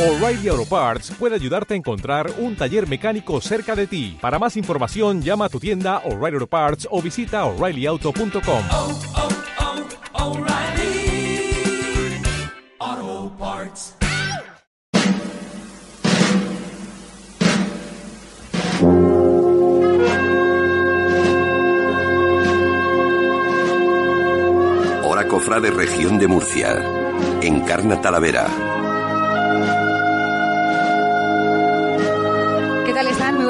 O'Reilly Auto Parts puede ayudarte a encontrar un taller mecánico cerca de ti. Para más información, llama a tu tienda O'Reilly Auto Parts o visita oreillyauto.com. oh, oh, O'Reilly Auto Parts. Hora Cofrade Región de Murcia. Encarna Talavera.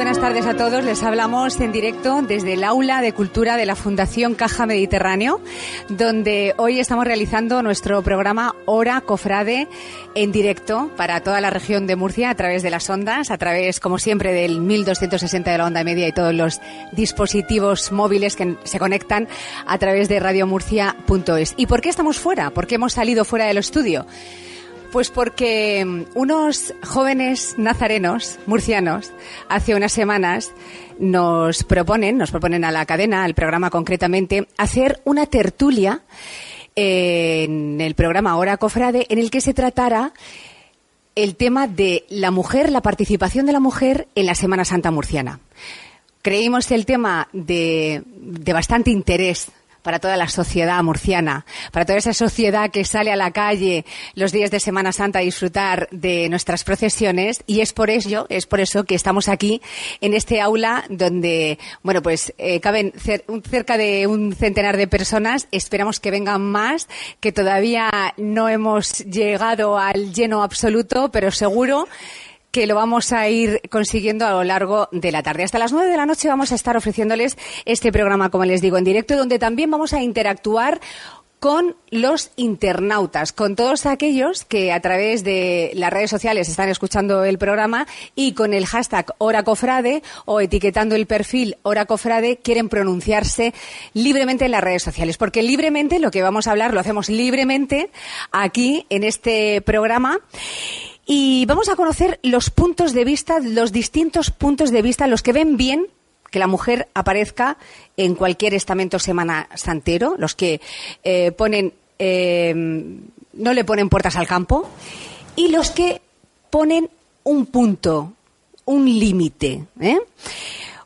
Buenas tardes a todos. Les hablamos en directo desde el Aula de Cultura de la Fundación Caja Mediterráneo, donde hoy estamos realizando nuestro programa Hora Cofrade en directo para toda la región de Murcia a través de las ondas, a través, como siempre, del 1260 de la onda media y todos los dispositivos móviles que se conectan a través de radiomurcia.es. ¿Y por qué estamos fuera? ¿Por qué hemos salido fuera del estudio? Pues porque mm, unos jóvenes nazarenos murcianos hace unas semanas nos proponen, nos proponen a la cadena, al programa concretamente, hacer una tertulia en el programa Hora Cofrade en el que se tratara el tema de la mujer, la participación de la mujer en la Semana Santa murciana. Creímos el tema de, de bastante interés para toda la sociedad murciana, para toda esa sociedad que sale a la calle los días de Semana Santa a disfrutar de nuestras procesiones y es por ello, es por eso que estamos aquí en este aula donde, bueno, pues eh, caben cerca de un centenar de personas. Esperamos que vengan más, que todavía no hemos llegado al lleno absoluto, pero seguro que lo vamos a ir consiguiendo a lo largo de la tarde. Hasta las nueve de la noche vamos a estar ofreciéndoles este programa, como les digo, en directo, donde también vamos a interactuar con los internautas, con todos aquellos que a través de las redes sociales están escuchando el programa y con el hashtag HoraCofrade o etiquetando el perfil HoraCofrade quieren pronunciarse libremente en las redes sociales. Porque libremente, lo que vamos a hablar, lo hacemos libremente aquí en este programa. Y vamos a conocer los puntos de vista, los distintos puntos de vista, los que ven bien que la mujer aparezca en cualquier estamento semana santero, los que eh, ponen, eh, no le ponen puertas al campo, y los que ponen un punto, un límite. ¿eh?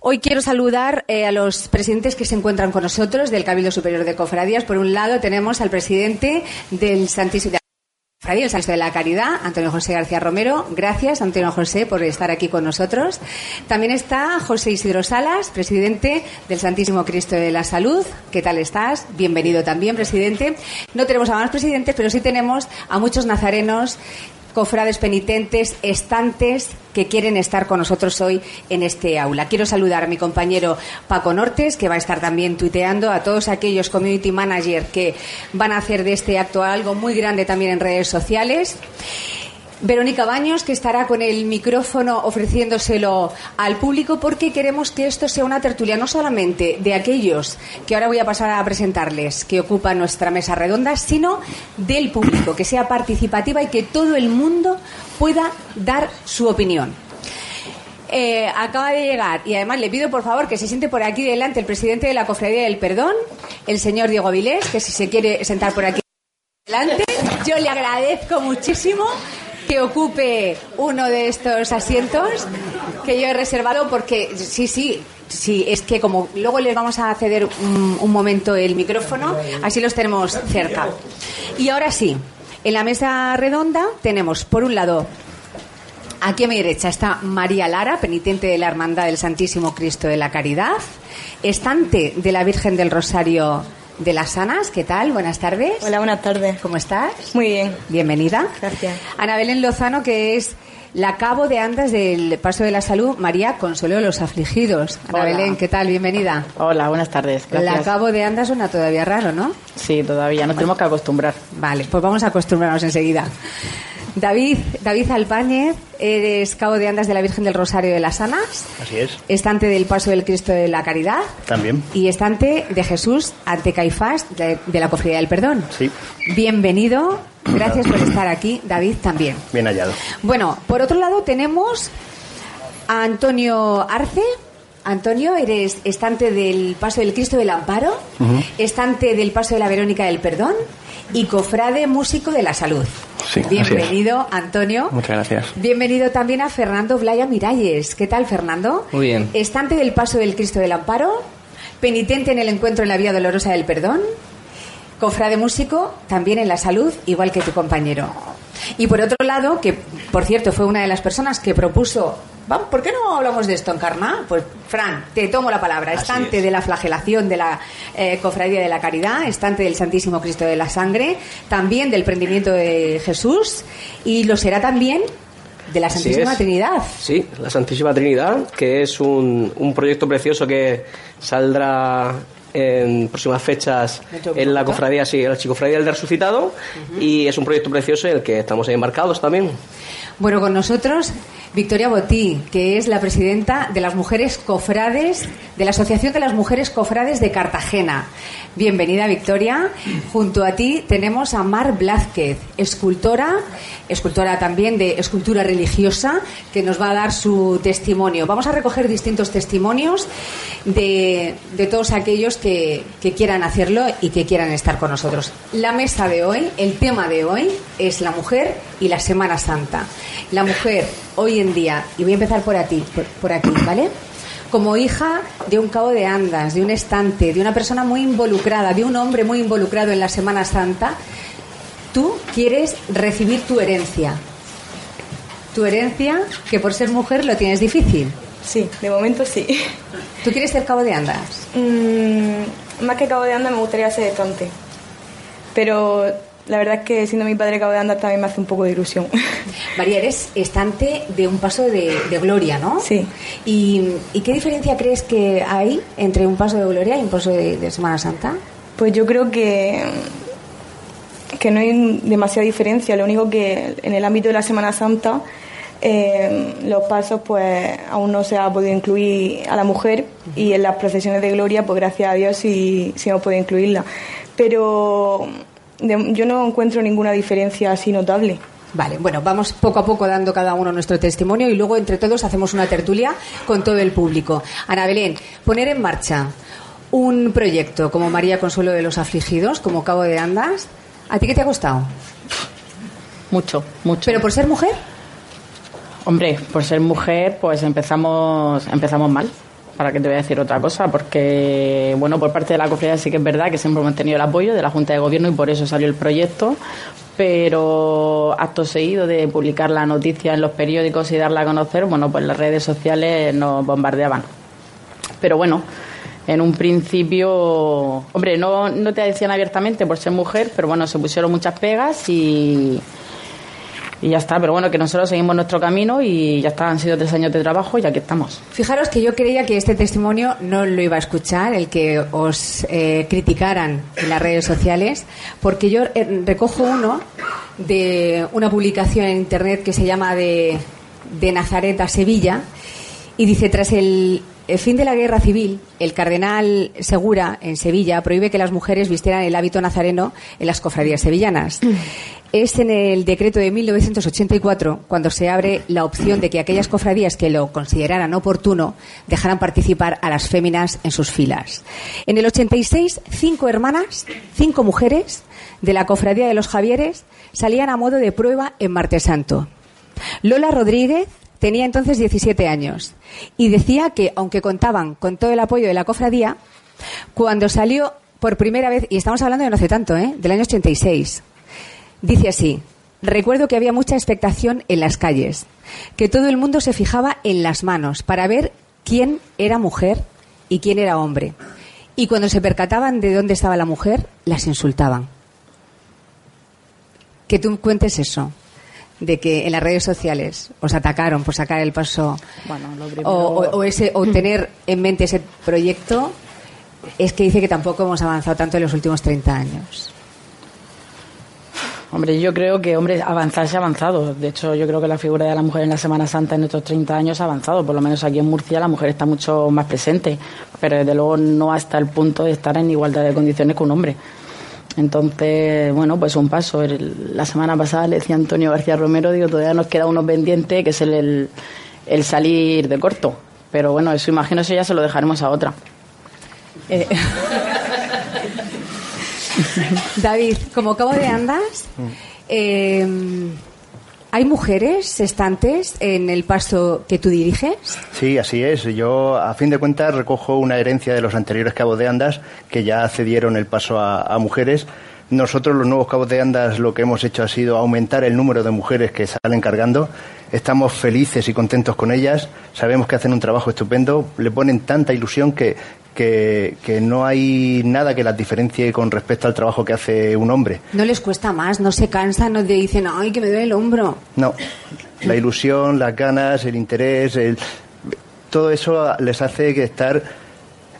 Hoy quiero saludar eh, a los presidentes que se encuentran con nosotros del Cabildo Superior de Cofradías. Por un lado tenemos al presidente del Santísimo el Santo de la Caridad, Antonio José García Romero. Gracias, Antonio José, por estar aquí con nosotros. También está José Isidro Salas, presidente del Santísimo Cristo de la Salud. ¿Qué tal estás? Bienvenido también, presidente. No tenemos a más presidentes, pero sí tenemos a muchos nazarenos cofrades penitentes, estantes que quieren estar con nosotros hoy en este aula. Quiero saludar a mi compañero Paco Nortes, que va a estar también tuiteando, a todos aquellos community managers que van a hacer de este acto algo muy grande también en redes sociales. Verónica Baños, que estará con el micrófono ofreciéndoselo al público porque queremos que esto sea una tertulia no solamente de aquellos que ahora voy a pasar a presentarles que ocupan nuestra mesa redonda, sino del público, que sea participativa y que todo el mundo pueda dar su opinión. Eh, acaba de llegar y además le pido por favor que se siente por aquí delante el presidente de la Cofradía del Perdón, el señor Diego Vilés, que si se quiere sentar por aquí delante, yo le agradezco muchísimo que ocupe uno de estos asientos que yo he reservado porque sí, sí, sí, es que como luego les vamos a ceder un, un momento el micrófono, así los tenemos cerca. Y ahora sí, en la mesa redonda tenemos por un lado Aquí a mi derecha está María Lara, penitente de la Hermandad del Santísimo Cristo de la Caridad, estante de la Virgen del Rosario de las Sanas. ¿Qué tal? Buenas tardes. Hola, buenas tardes. ¿Cómo estás? Muy bien. Bienvenida. Gracias. Ana Belén Lozano, que es la cabo de andas del Paso de la Salud, María Consuelo de los Afligidos. Ana Hola. Belén, ¿qué tal? Bienvenida. Hola, buenas tardes. La Gracias. cabo de andas suena todavía raro, ¿no? Sí, todavía. Nos tenemos que acostumbrar. Vale, pues vamos a acostumbrarnos enseguida. David, David Alpáñez, eres cabo de andas de la Virgen del Rosario de las Sanas, Así es, estante del Paso del Cristo de la Caridad también. y estante de Jesús ante Caifás de, de la Cofradía del Perdón. Sí, Bienvenido, gracias por estar aquí, David también. bien hallado. Bueno, por otro lado tenemos a Antonio Arce. Antonio, eres estante del Paso del Cristo del Amparo, estante del Paso de la Verónica del Perdón y cofrade músico de la salud. Sí, así es. Bienvenido, Antonio. Muchas gracias. Bienvenido también a Fernando Blaya Miralles. ¿Qué tal, Fernando? Muy bien. Estante del Paso del Cristo del Amparo, penitente en el encuentro en la Vía Dolorosa del Perdón, cofrade músico también en la salud, igual que tu compañero. Y por otro lado, que por cierto fue una de las personas que propuso, "Vamos, ¿por qué no hablamos de esto en Carna? Pues Fran, te tomo la palabra. Así Estante es. de la flagelación de la eh, Cofradía de la Caridad, estante del Santísimo Cristo de la Sangre, también del prendimiento de Jesús y lo será también de la Santísima. Trinidad. Sí, la Santísima Trinidad, que es un, un proyecto precioso que saldrá en próximas fechas en la cofradía, sí, en la Chicofradía del Resucitado, y es un proyecto precioso en el que estamos ahí embarcados también. Bueno, con nosotros Victoria Botí, que es la presidenta de las mujeres cofrades, de la Asociación de las Mujeres Cofrades de Cartagena. Bienvenida, Victoria. Junto a ti tenemos a Mar Blázquez, escultora, escultora también de escultura religiosa, que nos va a dar su testimonio. Vamos a recoger distintos testimonios de, todos aquellos que, que quieran hacerlo y que quieran estar con nosotros. La mesa de hoy, el tema de hoy es la mujer y la Semana Santa. La mujer hoy en día, y voy a empezar por aquí, por, por aquí, ¿vale? Como hija de un cabo de andas, de un estante, de una persona muy involucrada, de un hombre muy involucrado en la Semana Santa, tú quieres recibir tu herencia. Tu herencia, que por ser mujer lo tienes difícil. Sí, de momento sí. ¿Tú quieres ser cabo de andas? Mm, más que cabo de anda me gustaría ser estante. Pero la verdad es que siendo mi padre cabo de anda también me hace un poco de ilusión. María, eres estante de un paso de, de gloria, ¿no? Sí. ¿Y, y qué diferencia crees que hay entre un paso de gloria y un paso de, de Semana Santa? Pues yo creo que, que no hay demasiada diferencia. Lo único que en el ámbito de la Semana Santa eh, los pasos pues aún no se ha podido incluir a la mujer y en las procesiones de gloria pues gracias a Dios sí, sí hemos podido incluirla. Pero de- yo no encuentro ninguna diferencia así notable. Vale, bueno, vamos poco a poco dando cada uno nuestro testimonio y luego entre todos hacemos una tertulia con todo el público. Ana Belén, poner en marcha un proyecto como María Consuelo de los Afligidos, como Cabo de Andas, ¿a ti qué te ha costado? Mucho, mucho. ¿Pero por ser mujer? Hombre, por ser mujer, pues empezamos, empezamos mal. ¿Para qué te voy a decir otra cosa? Porque, bueno, por parte de la cofradía sí que es verdad que siempre hemos tenido el apoyo de la Junta de Gobierno y por eso salió el proyecto. Pero acto seguido de publicar la noticia en los periódicos y darla a conocer, bueno, pues las redes sociales nos bombardeaban. Pero bueno, en un principio, hombre, no, no te decían abiertamente por ser mujer, pero bueno, se pusieron muchas pegas y, y ya está. Pero bueno, que nosotros seguimos nuestro camino y ya está, han sido tres años de trabajo y aquí estamos. Fijaros que yo creía que este testimonio no lo iba a escuchar, el que os eh, criticaran en las redes sociales, porque yo eh, recojo uno de una publicación en internet que se llama de, de Nazaret a Sevilla y dice, tras el, el fin de la guerra civil, el cardenal Segura en Sevilla prohíbe que las mujeres vistieran el hábito nazareno en las cofradías sevillanas. Es en el decreto de 1984 cuando se abre la opción de que aquellas cofradías que lo consideraran oportuno dejaran participar a las féminas en sus filas. En el 86, cinco hermanas, cinco mujeres de la cofradía de los Javieres salían a modo de prueba en Martes Santo. Lola Rodríguez tenía entonces 17 años y decía que, aunque contaban con todo el apoyo de la cofradía, cuando salió por primera vez, y estamos hablando de no hace tanto, ¿eh? del año 86, dice así, recuerdo que había mucha expectación en las calles, que todo el mundo se fijaba en las manos para ver quién era mujer y quién era hombre. Y cuando se percataban de dónde estaba la mujer, las insultaban. Que tú cuentes eso, de que en las redes sociales os atacaron por sacar el paso Bueno, lo primero- o, o- o ese, o tener en mente ese proyecto, es que dice que tampoco hemos avanzado tanto en los últimos 30 años. Hombre, yo creo que, hombre, avanzar se ha avanzado. De hecho, yo creo que la figura de la mujer en la Semana Santa en estos 30 años ha avanzado. Por lo menos aquí en Murcia la mujer está mucho más presente. Pero desde luego no hasta el punto de estar en igualdad de condiciones que un hombre. Entonces, bueno, pues un paso. El- la semana pasada le decía Antonio García Romero, digo, todavía nos queda uno pendiente, que es el, el, el salir de corto. Pero bueno, eso imagino eso ya se lo dejaremos a otra. Eh, David, como cabo de andas, eh, ¿hay mujeres estantes en el paso que tú diriges? Sí, así es. Yo, a fin de cuentas, recojo una herencia de los anteriores cabos de andas que ya cedieron el paso a, a mujeres. Nosotros, los nuevos cabos de andas, lo que hemos hecho ha sido aumentar el número de mujeres que salen cargando. Estamos felices y contentos con ellas. Sabemos que hacen un trabajo estupendo. Le ponen tanta ilusión que, que, que no hay nada que las diferencie con respecto al trabajo que hace un hombre. ¿No les cuesta más? ¿No se cansan? ¿No te dicen, ay, que me duele el hombro? No, la ilusión, las ganas, el interés, el- todo eso les hace que estar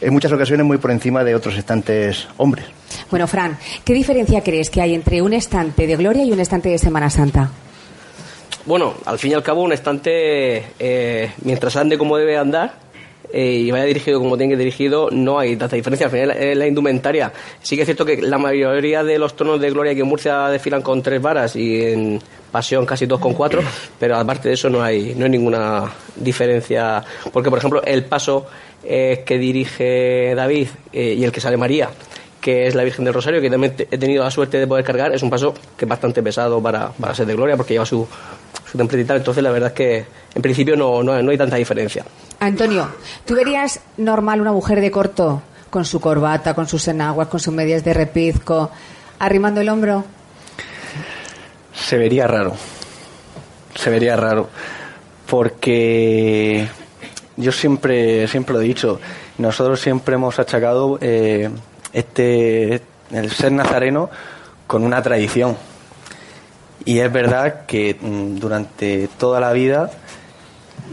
en muchas ocasiones muy por encima de otros estantes hombres. Bueno, Fran, ¿qué diferencia crees que hay entre un estante de Gloria y un estante de Semana Santa? Bueno, al fin y al cabo, un estante, eh, mientras ande como debe andar eh, y vaya dirigido como tiene que ir dirigido, no hay tanta diferencia. Al final, es la indumentaria. Sí que es cierto que la mayoría de los tonos de Gloria que en Murcia desfilan con tres varas y en Pasión casi dos con cuatro, pero aparte de eso no hay, no hay ninguna diferencia. Porque, por ejemplo, el paso eh, que dirige David eh, y el que sale María, que es la Virgen del Rosario, que también he tenido la suerte de poder cargar, es un paso que es bastante pesado para, para ser de Gloria, porque lleva su, su templete y tal. Entonces, la verdad es que en principio no, no, no hay tanta diferencia. Antonio, ¿tú verías normal una mujer de corto con su corbata, con sus enaguas, con sus medias de repizco, arrimando el hombro? Se vería raro. Se vería raro. Porque yo siempre, siempre lo he dicho, nosotros siempre hemos achacado eh, este el ser nazareno con una tradición. Y es verdad que mm, durante toda la vida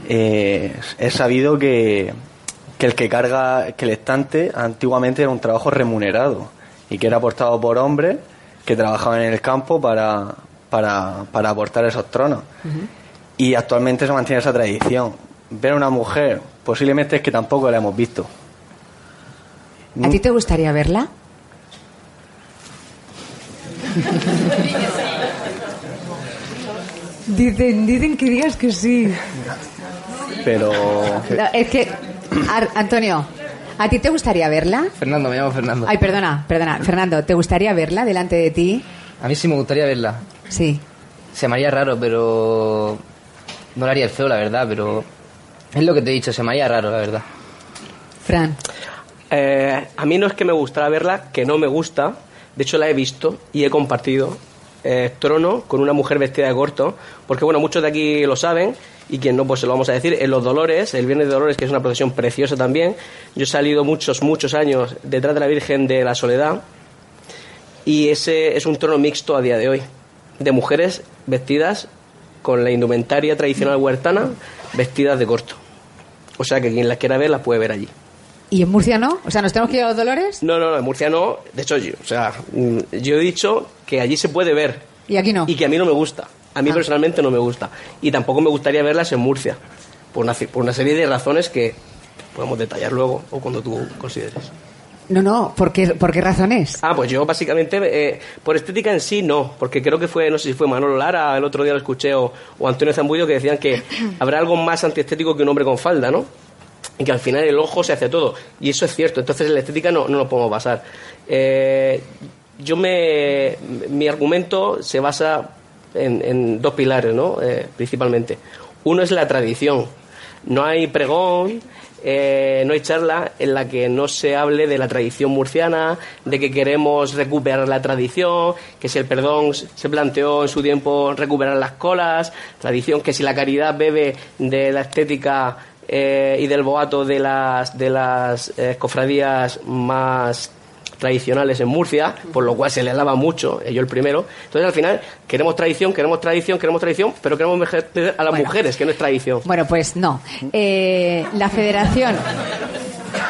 eh, he sabido que, que el que carga, que el estante antiguamente era un trabajo remunerado y que era aportado por hombres que trabajaban en el campo para, para, para aportar esos tronos. Y actualmente se mantiene esa tradición. Ver a una mujer, posiblemente es que tampoco la hemos visto. ¿A ti te gustaría verla? Dicen, dicen que digas que sí. Pero No, es que, Ar- Antonio, ¿a ti te gustaría verla? Fernando, me llamo Fernando. Ay, perdona, perdona. Fernando, ¿te gustaría verla delante de ti? A mí sí me gustaría verla. Sí. Se me haría raro, pero... No le haría el feo, la verdad, pero... Es lo que te he dicho, se me haría raro, la verdad. Fran. Eh, a mí no es que me gustara verla, que no me gusta. De hecho, la he visto y he compartido eh, trono con una mujer vestida de corto. Porque, bueno, muchos de aquí lo saben y quien no, pues se lo vamos a decir. En Los Dolores, el Viernes de Dolores, que es una procesión preciosa también. Yo he salido muchos, muchos años detrás de la Virgen de la Soledad. Y ese es un trono mixto a día de hoy. De mujeres vestidas con la indumentaria tradicional huertana, vestidas de corto. O sea que quien las quiera ver las puede ver allí. ¿Y en Murcia no? O sea, ¿nos tenemos que ir a los Dolores? No, no, no, en Murcia no. De hecho, yo, o sea, mm, yo he dicho que allí se puede ver Y aquí no. y que a mí no me gusta. A mí Ah. personalmente no me gusta. Y tampoco me gustaría verlas en Murcia. Por una, por una serie de razones que podemos detallar luego o cuando tú consideres. No, no, ¿por qué, por qué razones? Ah, pues yo básicamente, eh, por estética en sí no, porque creo que fue, no sé si fue Manolo Lara, el otro día lo escuché, o, o Antonio Zambullo, que decían que habrá algo más antiestético que un hombre con falda, ¿no? Y que al final el ojo se hace todo. Y eso es cierto, entonces en la estética no, no lo podemos basar. Eh, yo me. Mi argumento se basa en, dos pilares, ¿no? Eh, principalmente. Uno es la tradición. No hay pregón, eh, no hay charla en la que no se hable de la tradición murciana, de que queremos recuperar la tradición, que si el perdón se planteó en su tiempo recuperar las colas, tradición que si la caridad bebe de la estética eh, y del boato de las, de las eh, cofradías más tradicionales en Murcia, por lo cual se le alaba mucho, eh, yo el primero. Entonces, al final, queremos tradición, queremos tradición, queremos tradición, pero queremos meter a las mujeres, que no es tradición. Bueno, pues no. Eh, la federación.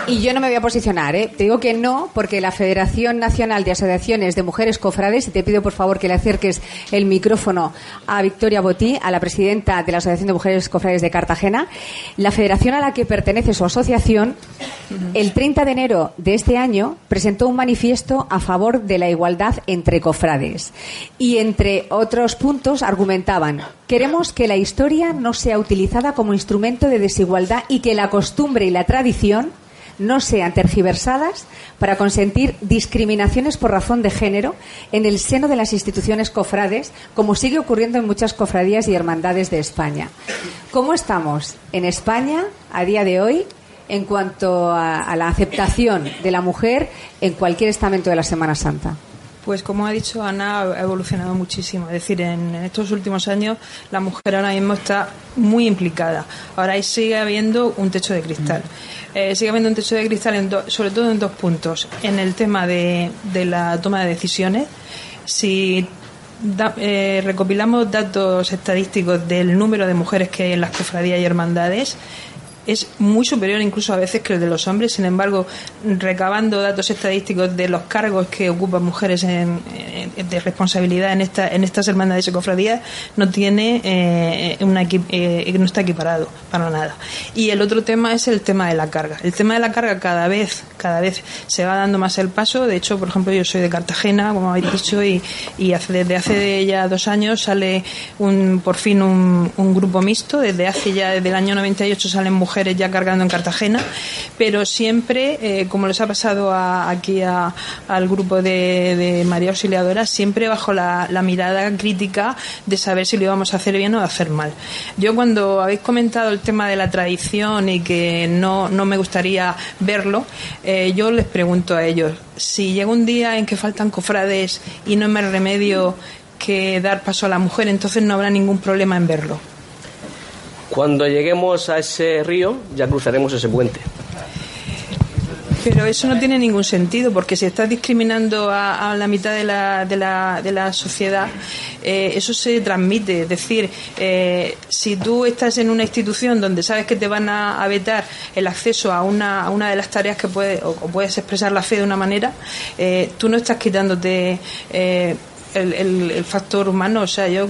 Y yo no me voy a posicionar, ¿eh? Te digo que no, porque la Federación Nacional de Asociaciones de Mujeres Cofrades, y te pido por favor que le acerques el micrófono a Victoria Botí, a la presidenta de la Asociación de Mujeres Cofrades de Cartagena, la federación a la que pertenece su asociación, el 30 de enero de este año presentó un manifiesto a favor de la igualdad entre cofrades. Y entre otros puntos argumentaban, queremos que la historia no sea utilizada como instrumento de desigualdad y que la costumbre y la tradición no sean tergiversadas para consentir discriminaciones por razón de género en el seno de las instituciones cofrades, como sigue ocurriendo en muchas cofradías y hermandades de España. ¿Cómo estamos en España a día de hoy en cuanto a, la aceptación de la mujer en cualquier estamento de la Semana Santa? Pues como ha dicho Ana, ha evolucionado muchísimo. Es decir, en, estos últimos años la mujer ahora mismo está muy implicada. Ahora ahí sigue habiendo un techo de cristal. Eh, sigue habiendo un techo de cristal en do- sobre todo en dos puntos. En el tema de, de la toma de decisiones. Si da- eh, recopilamos datos estadísticos del número de mujeres que hay en las cofradías y hermandades, es muy superior incluso a veces que el de los hombres. Sin embargo, recabando datos estadísticos de los cargos que ocupan mujeres en, de responsabilidad en, esta, en estas hermandades y cofradías, no tiene eh, una eh, no está equiparado para nada. Y el otro tema es el tema de la carga. El tema de la carga cada vez, cada vez se va dando más el paso. De hecho, por ejemplo, yo soy de Cartagena, como habéis dicho, y, y hace, desde hace ya dos años sale un, por fin un, un grupo mixto. Desde hace ya, desde el año 98 salen mujeres ya cargando en Cartagena, pero siempre, eh, como les ha pasado a- aquí a- al grupo de, de María Auxiliadora, siempre bajo la, mirada crítica de saber si lo íbamos a hacer bien o a hacer mal. Yo cuando habéis comentado el tema de la tradición y que no, no me gustaría verlo, eh, yo les pregunto a ellos, si llega un día en que faltan cofrades y no me remedio que dar paso a la mujer, entonces no habrá ningún problema en verlo. Cuando lleguemos a ese río, ya cruzaremos ese puente. Pero eso no tiene ningún sentido, porque si estás discriminando a, la mitad de la, de la, de la sociedad, eh, eso se transmite. Es decir, eh, si tú estás en una institución donde sabes que te van a, vetar el acceso a una, a una de las tareas que puedes, o, puedes expresar la fe de una manera, eh, tú no estás quitándote. El, el- el factor humano, o sea, yo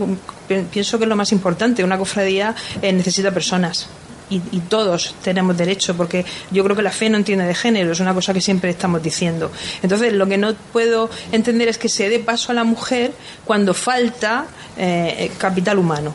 pi- pienso que es lo más importante. Una cofradía eh, necesita personas y, y todos tenemos derecho, porque yo creo que la fe no entiende de género, es una cosa que siempre estamos diciendo. Entonces, lo que no puedo entender es que se dé paso a la mujer cuando falta eh, capital humano.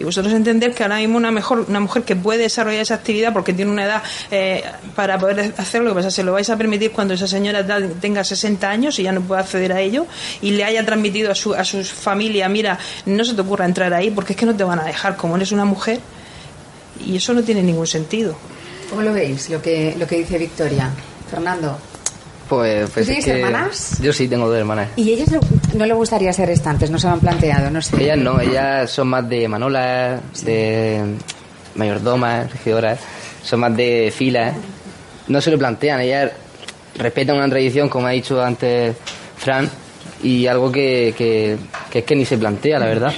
Y vosotros entender que ahora mismo una mejor una mujer que puede desarrollar esa actividad porque tiene una edad eh, para poder hacerlo, lo que pasa se lo vais a permitir cuando esa señora tenga 60 años y ya no pueda acceder a ello y le haya transmitido a su a su familia, mira, no se te ocurra entrar ahí porque es que no te van a dejar como eres una mujer y eso no tiene ningún sentido. ¿Cómo lo veis, lo que, lo que dice Victoria? Fernando. Pues, pues ¿Tú es tienes que hermanas? Yo sí tengo dos hermanas. ¿Y ellas no le gustaría ser estantes? ¿No se lo han planteado? No sé. Ellas no, ellas son más de manolas, de mayordomas, regidoras, son más de filas. No se lo plantean, ellas respetan una tradición, como ha dicho antes Fran, y algo que, que, que es que ni se plantea, la verdad.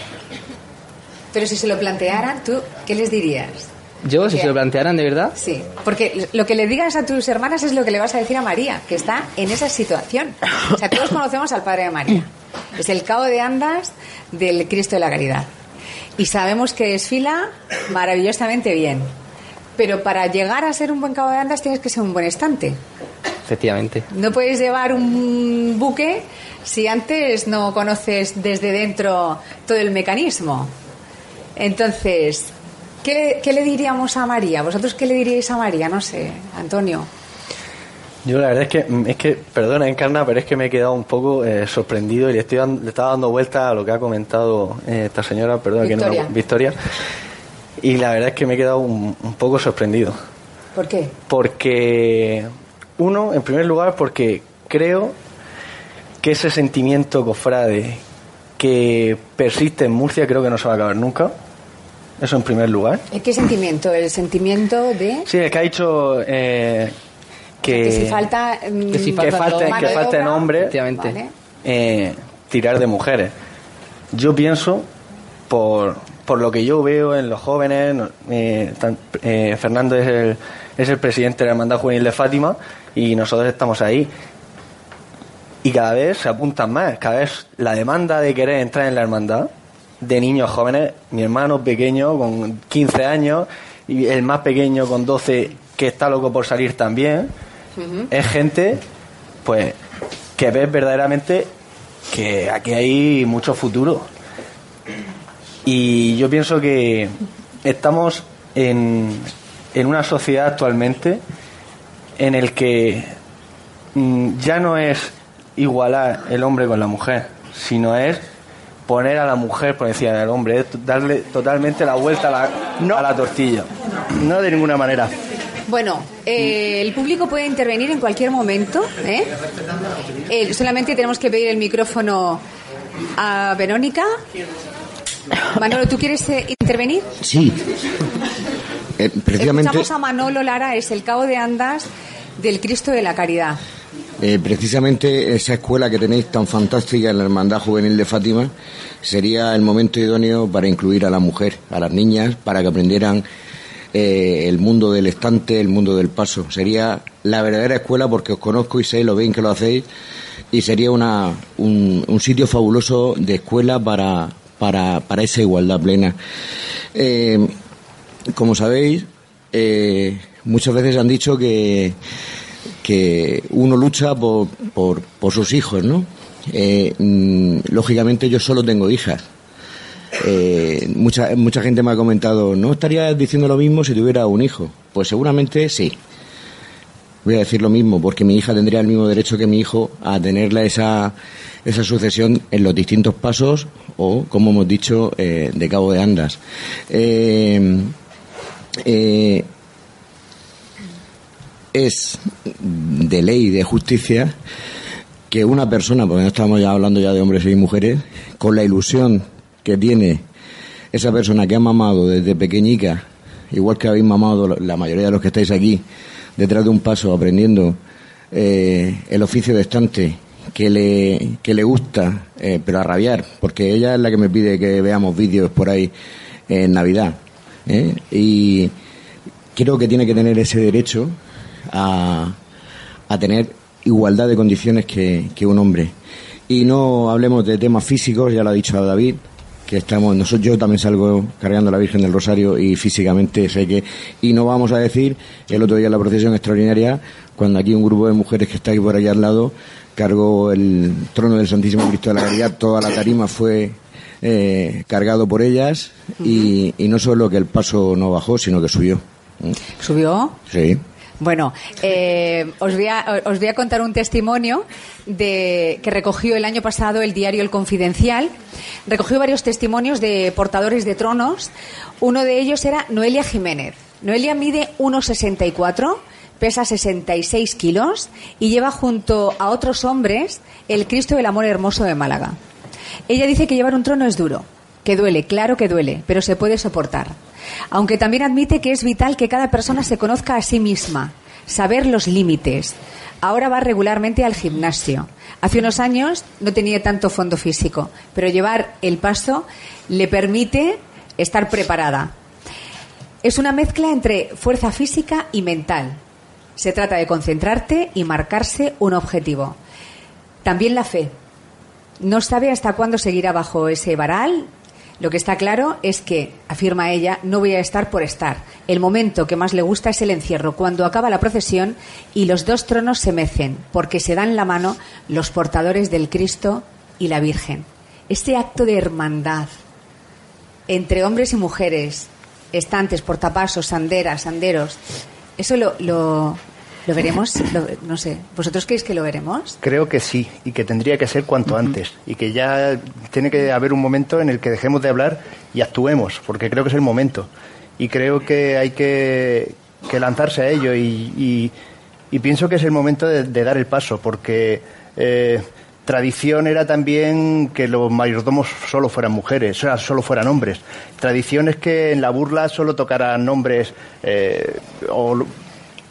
Pero si se lo plantearan, ¿tú qué les dirías? Yo, si se lo plantearan de verdad, Sí, porque lo que le digas a tus hermanas es lo que le vas a decir a María, que está en esa situación. O sea, todos conocemos al padre de María. Es el cabo de andas del Cristo de la Caridad. Y sabemos que desfila maravillosamente bien. Pero para llegar a ser un buen cabo de andas tienes que ser un buen estante. efectivamente. No puedes llevar un buque si antes no conoces desde dentro todo el mecanismo. Entonces, ¿qué le, qué le diríamos a María? ¿Vosotros qué le diríais a María? No sé, Antonio. Yo la verdad es que, es que perdona Encarna, pero es que me he quedado un poco eh, sorprendido y le, estoy le estaba dando vuelta a lo que ha comentado eh, esta señora, perdona que no Victoria. me- Victoria, y la verdad es que me he quedado un, un poco sorprendido. ¿Por qué? Porque, uno, en primer lugar, porque creo que ese sentimiento cofrade que persiste en Murcia creo que no se va a acabar nunca. Eso en primer lugar. ¿Eh, ¿Qué sentimiento? El sentimiento de Sí, es que ha dicho eh, que, que si falta, mm, que si hombres ¿vale? eh, tirar de mujeres. Yo pienso, por, por lo que yo veo en los jóvenes, eh, tan- eh, Fernando es el, es el presidente de la Hermandad Juvenil de Fátima y nosotros estamos ahí. Y cada vez se apuntan más, cada vez la demanda de querer entrar en la hermandad de niños jóvenes, mi hermano pequeño con 15 años y el más pequeño con 12 que está loco por salir también, es gente pues que ves verdaderamente que aquí hay mucho futuro. Y yo pienso que estamos en, en una sociedad actualmente en el que mm, ya no es igualar el hombre con la mujer, sino es poner a la mujer por encima del hombre, es darle totalmente la vuelta a la, a la tortilla. No de ninguna manera. Bueno, eh, el público puede intervenir en cualquier momento. ¿eh? Eh, solamente tenemos que pedir el micrófono a Verónica. Manolo, ¿tú quieres eh, intervenir? Sí. Eh, precisamente, Escuchamos a Manolo Lara, es el cabo de andas del Cristo de la Caridad. Eh, precisamente esa escuela que tenéis tan fantástica en la Hermandad Juvenil de Fátima sería el momento idóneo para incluir a la mujer, a las niñas, para que aprendieran eh, el mundo del estante, el mundo del paso. Sería la verdadera escuela porque os conozco y sé lo bien que lo hacéis y sería una, un, sitio fabuloso de escuela para, para, para esa igualdad plena. Eh, como sabéis, muchas veces han dicho que, que uno lucha por, por, sus hijos, ¿no? Eh, mm, lógicamente yo solo tengo hijas. Eh, mucha, mucha gente me ha comentado, ¿no estarías diciendo lo mismo si tuviera un hijo? Pues seguramente sí. Voy a decir lo mismo, porque mi hija tendría el mismo derecho que mi hijo a tenerla esa, esa sucesión en los distintos pasos o, como hemos dicho, eh, de cabo de andas. Eh, es de ley, de justicia, que una persona, porque no estamos ya hablando ya de hombres y mujeres, con la ilusión que tiene esa persona que ha mamado desde pequeñica, igual que habéis mamado la mayoría de los que estáis aquí, detrás de un paso aprendiendo eh, el oficio de estante que le, que le gusta, eh, pero a rabiar, porque ella es la que me pide que veamos vídeos por ahí en Navidad. ¿eh? Y creo que tiene que tener ese derecho a, a tener igualdad de condiciones que, que un hombre. Y no hablemos de temas físicos, ya lo ha dicho David, que estamos, nosotros, yo también salgo cargando a la Virgen del Rosario y físicamente sé que, y no vamos a decir, el otro día en la procesión extraordinaria, cuando aquí un grupo de mujeres que estáis por allá al lado cargó el trono del Santísimo Cristo de la Caridad, toda la tarima fue eh, cargado por ellas y, y no solo que el paso no bajó, sino que subió. ¿Subió? Sí. Bueno, eh, os, voy a, os voy a contar un testimonio de, que recogió el año pasado el diario El Confidencial. Recogió varios testimonios de portadores de tronos. Uno de ellos era Noelia Jiménez. Noelia mide 1,64, pesa 66 kilos y lleva junto a otros hombres el Cristo del Amor Hermoso de Málaga. Ella dice que llevar un trono es duro, que duele, claro que duele, pero se puede soportar. Aunque también admite que es vital que cada persona se conozca a sí misma, saber los límites. Ahora va regularmente al gimnasio. Hace unos años no tenía tanto fondo físico, pero llevar el paso le permite estar preparada. Es una mezcla entre fuerza física y mental. Se trata de concentrarte y marcarse un objetivo. También la fe. No sabe hasta cuándo seguirá bajo ese varal. Lo que está claro es que, afirma ella, no voy a estar por estar. El momento que más le gusta es el encierro, cuando acaba la procesión y los dos tronos se mecen, porque se dan la mano los portadores del Cristo y la Virgen. Este acto de hermandad entre hombres y mujeres, estantes, portapasos, sanderas, sanderos, eso lo, lo, lo veremos, Lo- no sé, ¿vosotros creéis que lo veremos? Creo que sí, y que tendría que ser cuanto antes, y que ya tiene que haber un momento en el que dejemos de hablar y actuemos, porque creo que es el momento. Y creo que hay que, que lanzarse a ello, y, y- y pienso que es el momento de, de dar el paso, porque eh, tradición era también que los mayordomos solo fueran mujeres, o sea, solo fueran hombres. Tradición es que en la burla solo tocaran hombres, eh, o,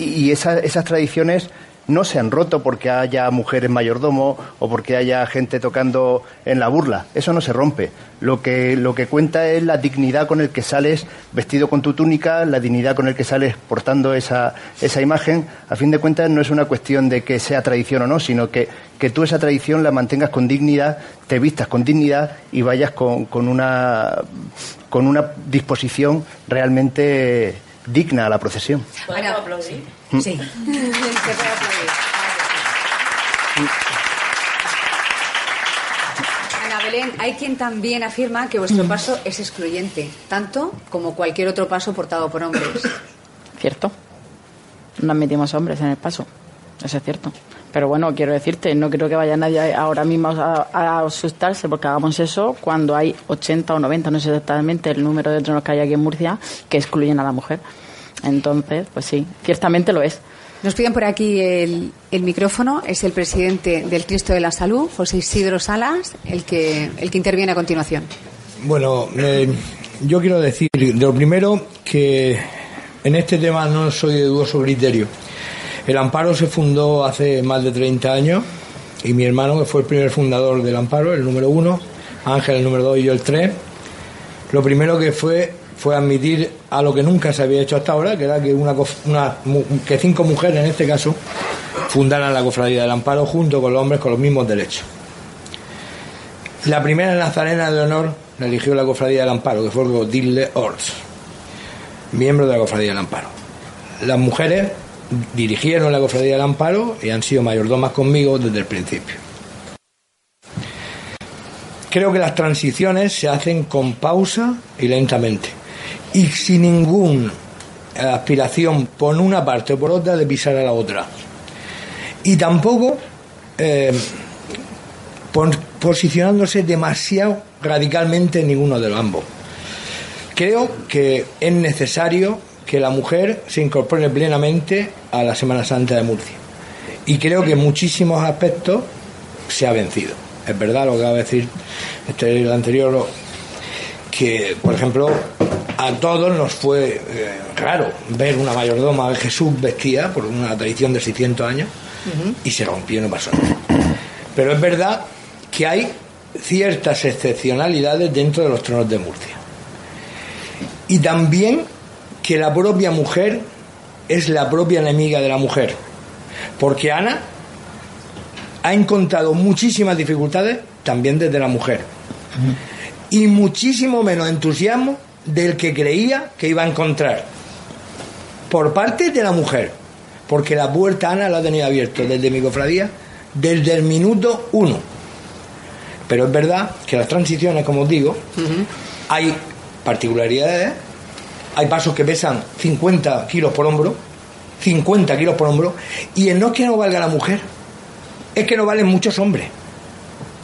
y y esa- esas tradiciones no se han roto porque haya mujeres mayordomo o porque haya gente tocando en la burla. Eso no se rompe. Lo que, lo que cuenta es la dignidad con el que sales vestido con tu túnica, la dignidad con el que sales portando esa, esa imagen. A fin de cuentas no es una cuestión de que sea tradición o no, sino que, que tú esa tradición la mantengas con dignidad, te vistas con dignidad y vayas con, con una, con una disposición realmente digna a la procesión. Ana, aplaudir? Sí. Se puede aplaudir. Ana Belén, hay quien también afirma que vuestro paso es excluyente, tanto como cualquier otro paso portado por hombres. ¿Cierto? no admitimos hombres en el paso. Eso es cierto. Pero bueno, quiero decirte, no creo que vaya nadie ahora mismo a, a asustarse porque hagamos eso cuando hay 80 o 90, no sé exactamente el número de tronos que hay aquí en Murcia, que excluyen a la mujer. Entonces, pues sí, ciertamente lo es. Nos piden por aquí el, el micrófono. Es el presidente del Cristo de la Salud, José Isidro Salas, el que, el que interviene a continuación. Bueno, eh, yo quiero decir, lo primero, que en este tema no soy de dudoso criterio. El Amparo se fundó hace más de 30 años y mi hermano, que fue el primer fundador del Amparo, el número uno, Ángel el número dos y yo el tres, lo primero que fue fue admitir a lo que nunca se había hecho hasta ahora, que era que, una, una, que cinco mujeres, en este caso, fundaran la Cofradía del Amparo junto con los hombres con los mismos derechos. La primera nazarena de honor la eligió la Cofradía del Amparo, que fue Godile Ors, miembro de la Cofradía del Amparo. Las mujeres dirigieron la Cofradía del Amparo y han sido mayordomas conmigo desde el principio. Creo que las transiciones se hacen con pausa y lentamente y sin ninguna aspiración por una parte o por otra de pisar a la otra. Y tampoco eh, posicionándose demasiado radicalmente en ninguno de los ambos. Creo que es necesario que la mujer se incorpore plenamente a la Semana Santa de Murcia. Y creo que en muchísimos aspectos se ha vencido. Es verdad lo que va a decir este, el anterior, que, por ejemplo, a todos nos fue eh, raro ver una mayordoma de Jesús vestida por una tradición de 600 años y se rompió y no pasó nada. Pero es verdad que hay ciertas excepcionalidades dentro de los tronos de Murcia. Y también que la propia mujer es la propia enemiga de la mujer. Porque Ana ha encontrado muchísimas dificultades también desde la mujer. Y muchísimo menos entusiasmo del que creía que iba a encontrar por parte de la mujer, porque la puerta Ana la ha tenido abierta desde mi cofradía desde el minuto uno. Pero es verdad que las transiciones, como os digo, hay particularidades, hay pasos que pesan 50 kilos por hombro, 50 kilos por hombro, y no es que no valga la mujer, es que no valen muchos hombres.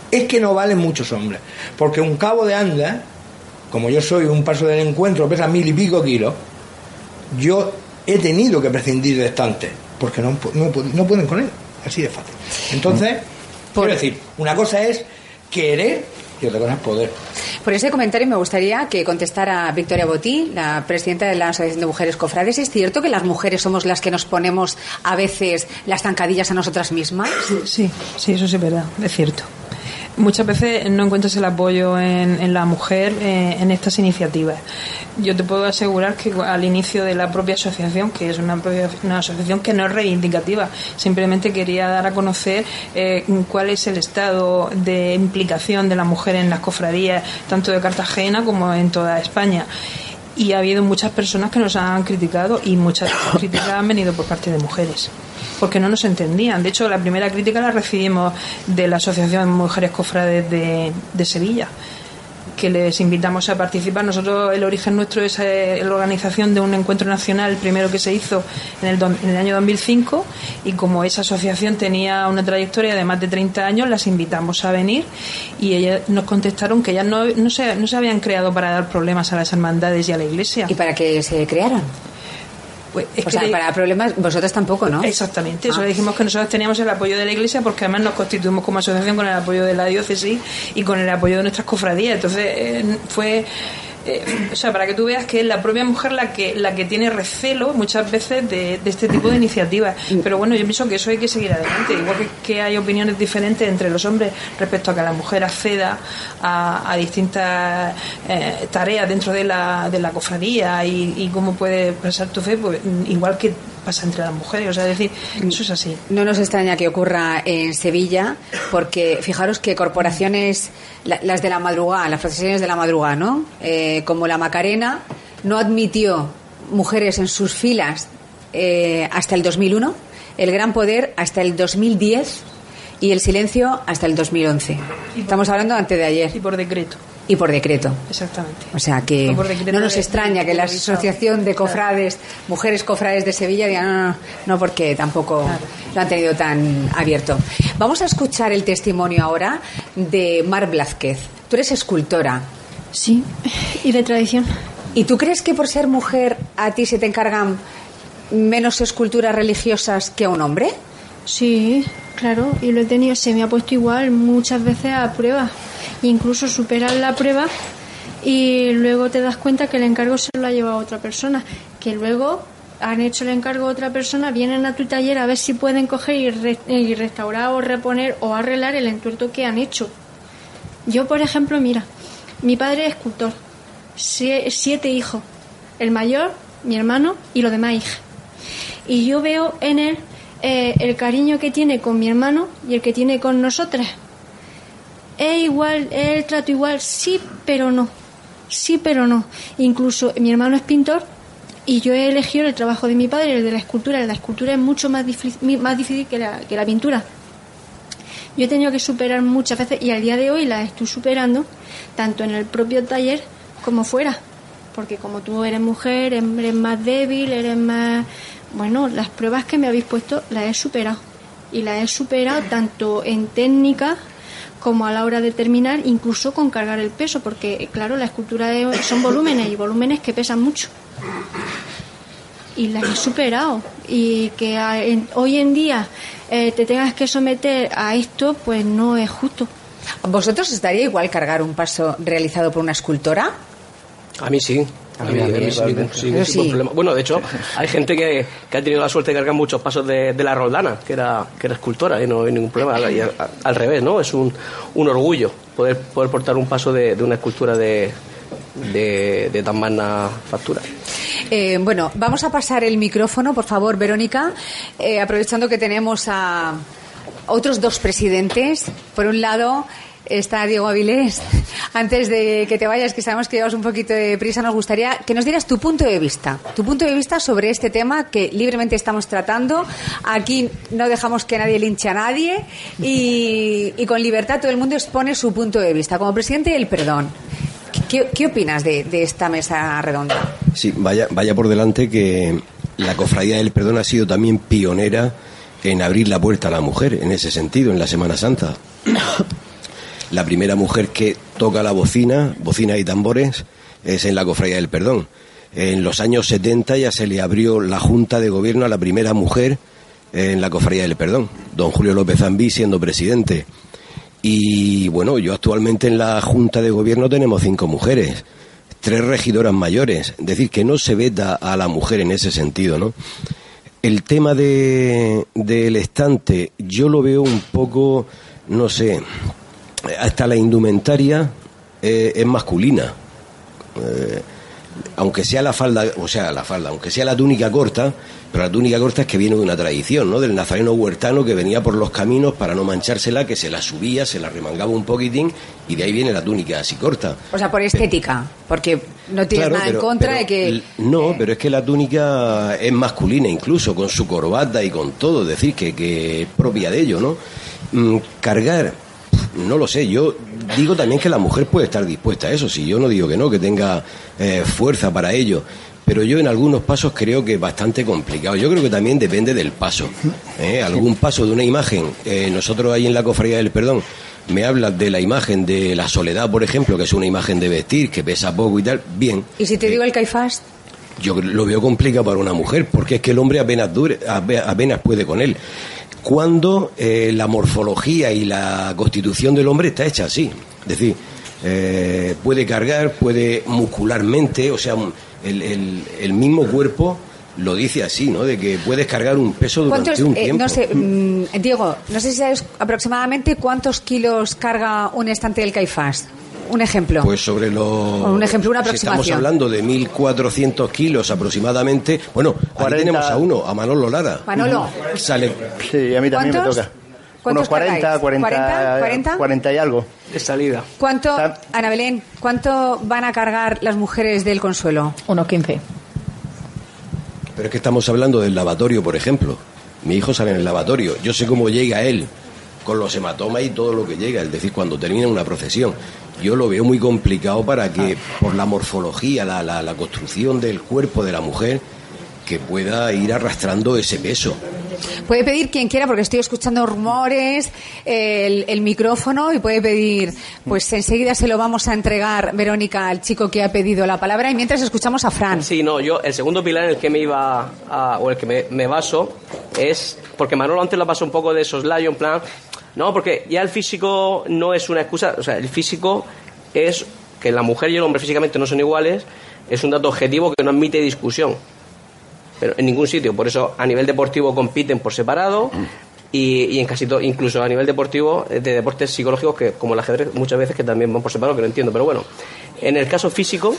Es que no valen muchos hombres. Porque un cabo de anda como yo soy un paso del encuentro, pesa mil y pico kilos, yo he tenido que prescindir de estantes, porque no, no, pueden con él, así de fácil. Entonces, quiero decir, una cosa es querer y otra cosa es poder. Por ese comentario me gustaría que contestara Victoria Botí, la presidenta de la Asociación de Mujeres Cofrades. ¿Es cierto que las mujeres somos las que nos ponemos a veces las zancadillas a nosotras mismas? Sí, sí, eso sí es verdad, es cierto muchas veces no encuentras el apoyo en, la mujer eh, en estas iniciativas. Yo te puedo asegurar que al inicio de la propia asociación, que es una, una asociación que no es reivindicativa, simplemente quería dar a conocer eh, cuál es el estado de implicación de la mujer en las cofradías, tanto de Cartagena como en toda España y ha habido muchas personas que nos han criticado y muchas críticas han venido por parte de mujeres porque no nos entendían. De hecho, la primera crítica la recibimos de la Asociación Mujeres Cofrades de, Sevilla que les invitamos a participar. Nosotros, el origen nuestro es eh, la organización de un encuentro nacional, primero que se hizo en el, en el año 2005, y como esa asociación tenía una trayectoria de más de 30 años, las invitamos a venir y ellas nos contestaron que ellas no, no, se, no se habían creado para dar problemas a las hermandades y a la iglesia. ¿Y para que se crearan? Pues o sea, para problemas vosotros tampoco, ¿no? Exactamente, eso Ah. le dijimos que nosotros teníamos el apoyo de la Iglesia porque además nos constituimos como asociación con el apoyo de la diócesis y con el apoyo de nuestras cofradías. Entonces eh, fue eh, o sea, para que tú veas que es la propia mujer la que la que tiene recelo muchas veces de, de este tipo de iniciativas. Pero bueno, yo pienso que eso hay que seguir adelante. Igual que, hay opiniones diferentes entre los hombres respecto a que la mujer acceda a, a distintas eh, tareas dentro de la, de la cofradía y, y cómo puede pasar tu fe, pues igual que pasa entre las mujeres. O sea, es decir, eso es así. No nos extraña que ocurra en Sevilla, porque fijaros que corporaciones, la- las de la madrugada, las procesiones de la madrugada, ¿no? Eh, como la Macarena, no admitió mujeres en sus filas eh, hasta el 2001, el Gran Poder hasta el 2010 y el silencio hasta el 2011. Estamos hablando antes de ayer. Y por decreto. Y por decreto. Exactamente. O sea que no nos de- extraña que la Asociación de Cofrades, Mujeres Cofrades de Sevilla, digan no, no, no, porque tampoco lo han tenido tan abierto. Vamos a escuchar el testimonio ahora de Mar Blázquez. Tú eres escultora. Sí, y de tradición. ¿Y tú crees que por ser mujer a ti se te encargan menos esculturas religiosas que a un hombre? Sí, claro, y lo he tenido, se me ha puesto igual muchas veces a prueba. Incluso superar la prueba y luego te das cuenta que el encargo se lo ha llevado otra persona. Que luego han hecho el encargo a otra persona, vienen a tu taller a ver si pueden coger y, re- y restaurar o reponer o arreglar el entuerto que han hecho. Yo, por ejemplo, mira, mi padre es escultor, sie- siete hijos, el mayor, mi hermano y los demás hijas. Y yo veo en él eh, el cariño que tiene con mi hermano y el que tiene con nosotras. Es igual, es el trato igual, sí, pero no. Sí, pero no. Incluso mi hermano es pintor y yo he elegido el trabajo de mi padre, el de la escultura. La escultura es mucho más difícil, más difícil que, la, que la pintura. Yo he tenido que superar muchas veces y al día de hoy la estoy superando, tanto en el propio taller como fuera. Porque como tú eres mujer, eres más débil, eres más... Bueno, las pruebas que me habéis puesto las he superado. Y las he superado tanto en técnica como a la hora de terminar, incluso con cargar el peso, porque claro, la escultura es- son volúmenes y volúmenes que pesan mucho. Y las he superado. Y que a- en- hoy en día eh, te tengas que someter a esto, pues no es justo. ¿Vosotros estaría igual cargar un paso realizado por una escultora? A mí sí. A mí, a mí sí, ningún, sí, ningún Sí. tipo de problema. Bueno, de hecho, hay gente que, que ha tenido la suerte de cargar muchos pasos de, de la Roldana, que era, que era escultora, y no hay ningún problema. Y al, al revés, ¿no? Es un, un orgullo poder, poder portar un paso de, de una escultura de, de, de tan magna factura. Eh, bueno, vamos a pasar el micrófono, por favor, Verónica, eh, aprovechando que tenemos a otros dos presidentes. Por un lado está Diego Avilés. Antes de que te vayas, que sabemos que llevas un poquito de prisa, nos gustaría que nos dieras tu punto de vista. Tu punto de vista sobre este tema que libremente estamos tratando. Aquí no dejamos que nadie linche a nadie y, y con libertad todo el mundo expone su punto de vista. Como presidente del perdón, ¿qué, qué opinas de, de esta mesa redonda? Sí, vaya, vaya por delante que la Cofradía del Perdón ha sido también pionera en abrir la puerta a la mujer en ese sentido, en la Semana Santa. La primera mujer que toca la bocina, bocina y tambores, es en la Cofradía del Perdón. En los años 70 ya se le abrió la Junta de Gobierno a la primera mujer en la Cofradía del Perdón, don Julio López Zambí siendo presidente. Y bueno, yo actualmente en la Junta de Gobierno tenemos cinco mujeres, tres regidoras mayores, es decir, que no se veta a la mujer en ese sentido, ¿no? El tema de, del estante, yo lo veo un poco, no sé, hasta la indumentaria eh, es masculina. Eh, aunque sea la falda, o sea, la falda, aunque sea la túnica corta, pero la túnica corta es que viene de una tradición, ¿no? Del nazareno huertano que venía por los caminos para no manchársela, que se la subía, se la remangaba un poquitín y de ahí viene la túnica así corta. O sea, por estética, porque no Claro, nada en pero- contra pero de que... No, pero es que la túnica es masculina incluso, con su corbata y con todo, es decir, que, que es propia de ello, ¿no? Mm, cargar, no lo sé, yo digo también que la mujer puede estar dispuesta a eso, si yo no digo que no, que tenga eh, fuerza para ello. Pero yo en algunos pasos creo que es bastante complicado. Yo creo que también depende del paso. ¿eh? Algún paso de una imagen. eh, nosotros ahí en la Cofradía del Perdón me hablas de la imagen de la soledad, por ejemplo, que es una imagen de vestir, que pesa poco y tal. Bien, ¿Y si te digo el caifás? yo lo veo complicado para una mujer, porque es que el hombre apenas, dure, ape- apenas puede con él. Cuando eh, la morfología y la constitución del hombre está hecha así. Es decir, eh, puede cargar, puede muscularmente, o sea, el, el- el mismo cuerpo lo dice así, ¿no? De que puedes cargar un peso durante ¿Cuántos, un eh, tiempo. no sé, mm, Diego, no sé si sabes aproximadamente cuántos kilos carga un estante del caifás. Un ejemplo. Pues sobre los... Un ejemplo, una si Estamos aproximación. hablando de 1.400 kilos aproximadamente. Bueno, aquí 40. tenemos a uno, a Manolo Lara. Manolo. Sale... Sí, a mí también me ¿Cuántos? toca. ¿Cuántos Unos 40, cargáis? 40, 40, 40? 40 y algo. De salida. ¿Cuánto, Ana Belén, cuánto van a cargar las mujeres del Consuelo? Unos 15. Pero es que estamos hablando del lavatorio, por ejemplo. Mi hijo sale en el lavatorio. Yo sé cómo llega él con los hematomas y todo lo que llega, es decir, cuando termina una procesión. Yo lo veo muy complicado para que, por la morfología, la, la, la construcción del cuerpo de la mujer, que pueda ir arrastrando ese peso. Puede pedir quien quiera, porque estoy escuchando rumores, el, el micrófono y puede pedir, pues enseguida se lo vamos a entregar, Verónica, al chico que ha pedido la palabra y mientras escuchamos a Fran. Sí, no, yo el segundo pilar en el que me iba a, o el que me, me baso es porque Manolo antes lo pasó un poco de soslayo en plan, no, porque ya el físico no es una excusa, o sea, el físico es que la mujer y el hombre físicamente no son iguales, es un dato objetivo que no admite discusión. Pero en ningún sitio, por eso a nivel deportivo compiten por separado y, y en casi todo, incluso a nivel deportivo eh, de deportes psicológicos que como el ajedrez muchas veces que también van por separado, que no entiendo, pero bueno, en el caso físico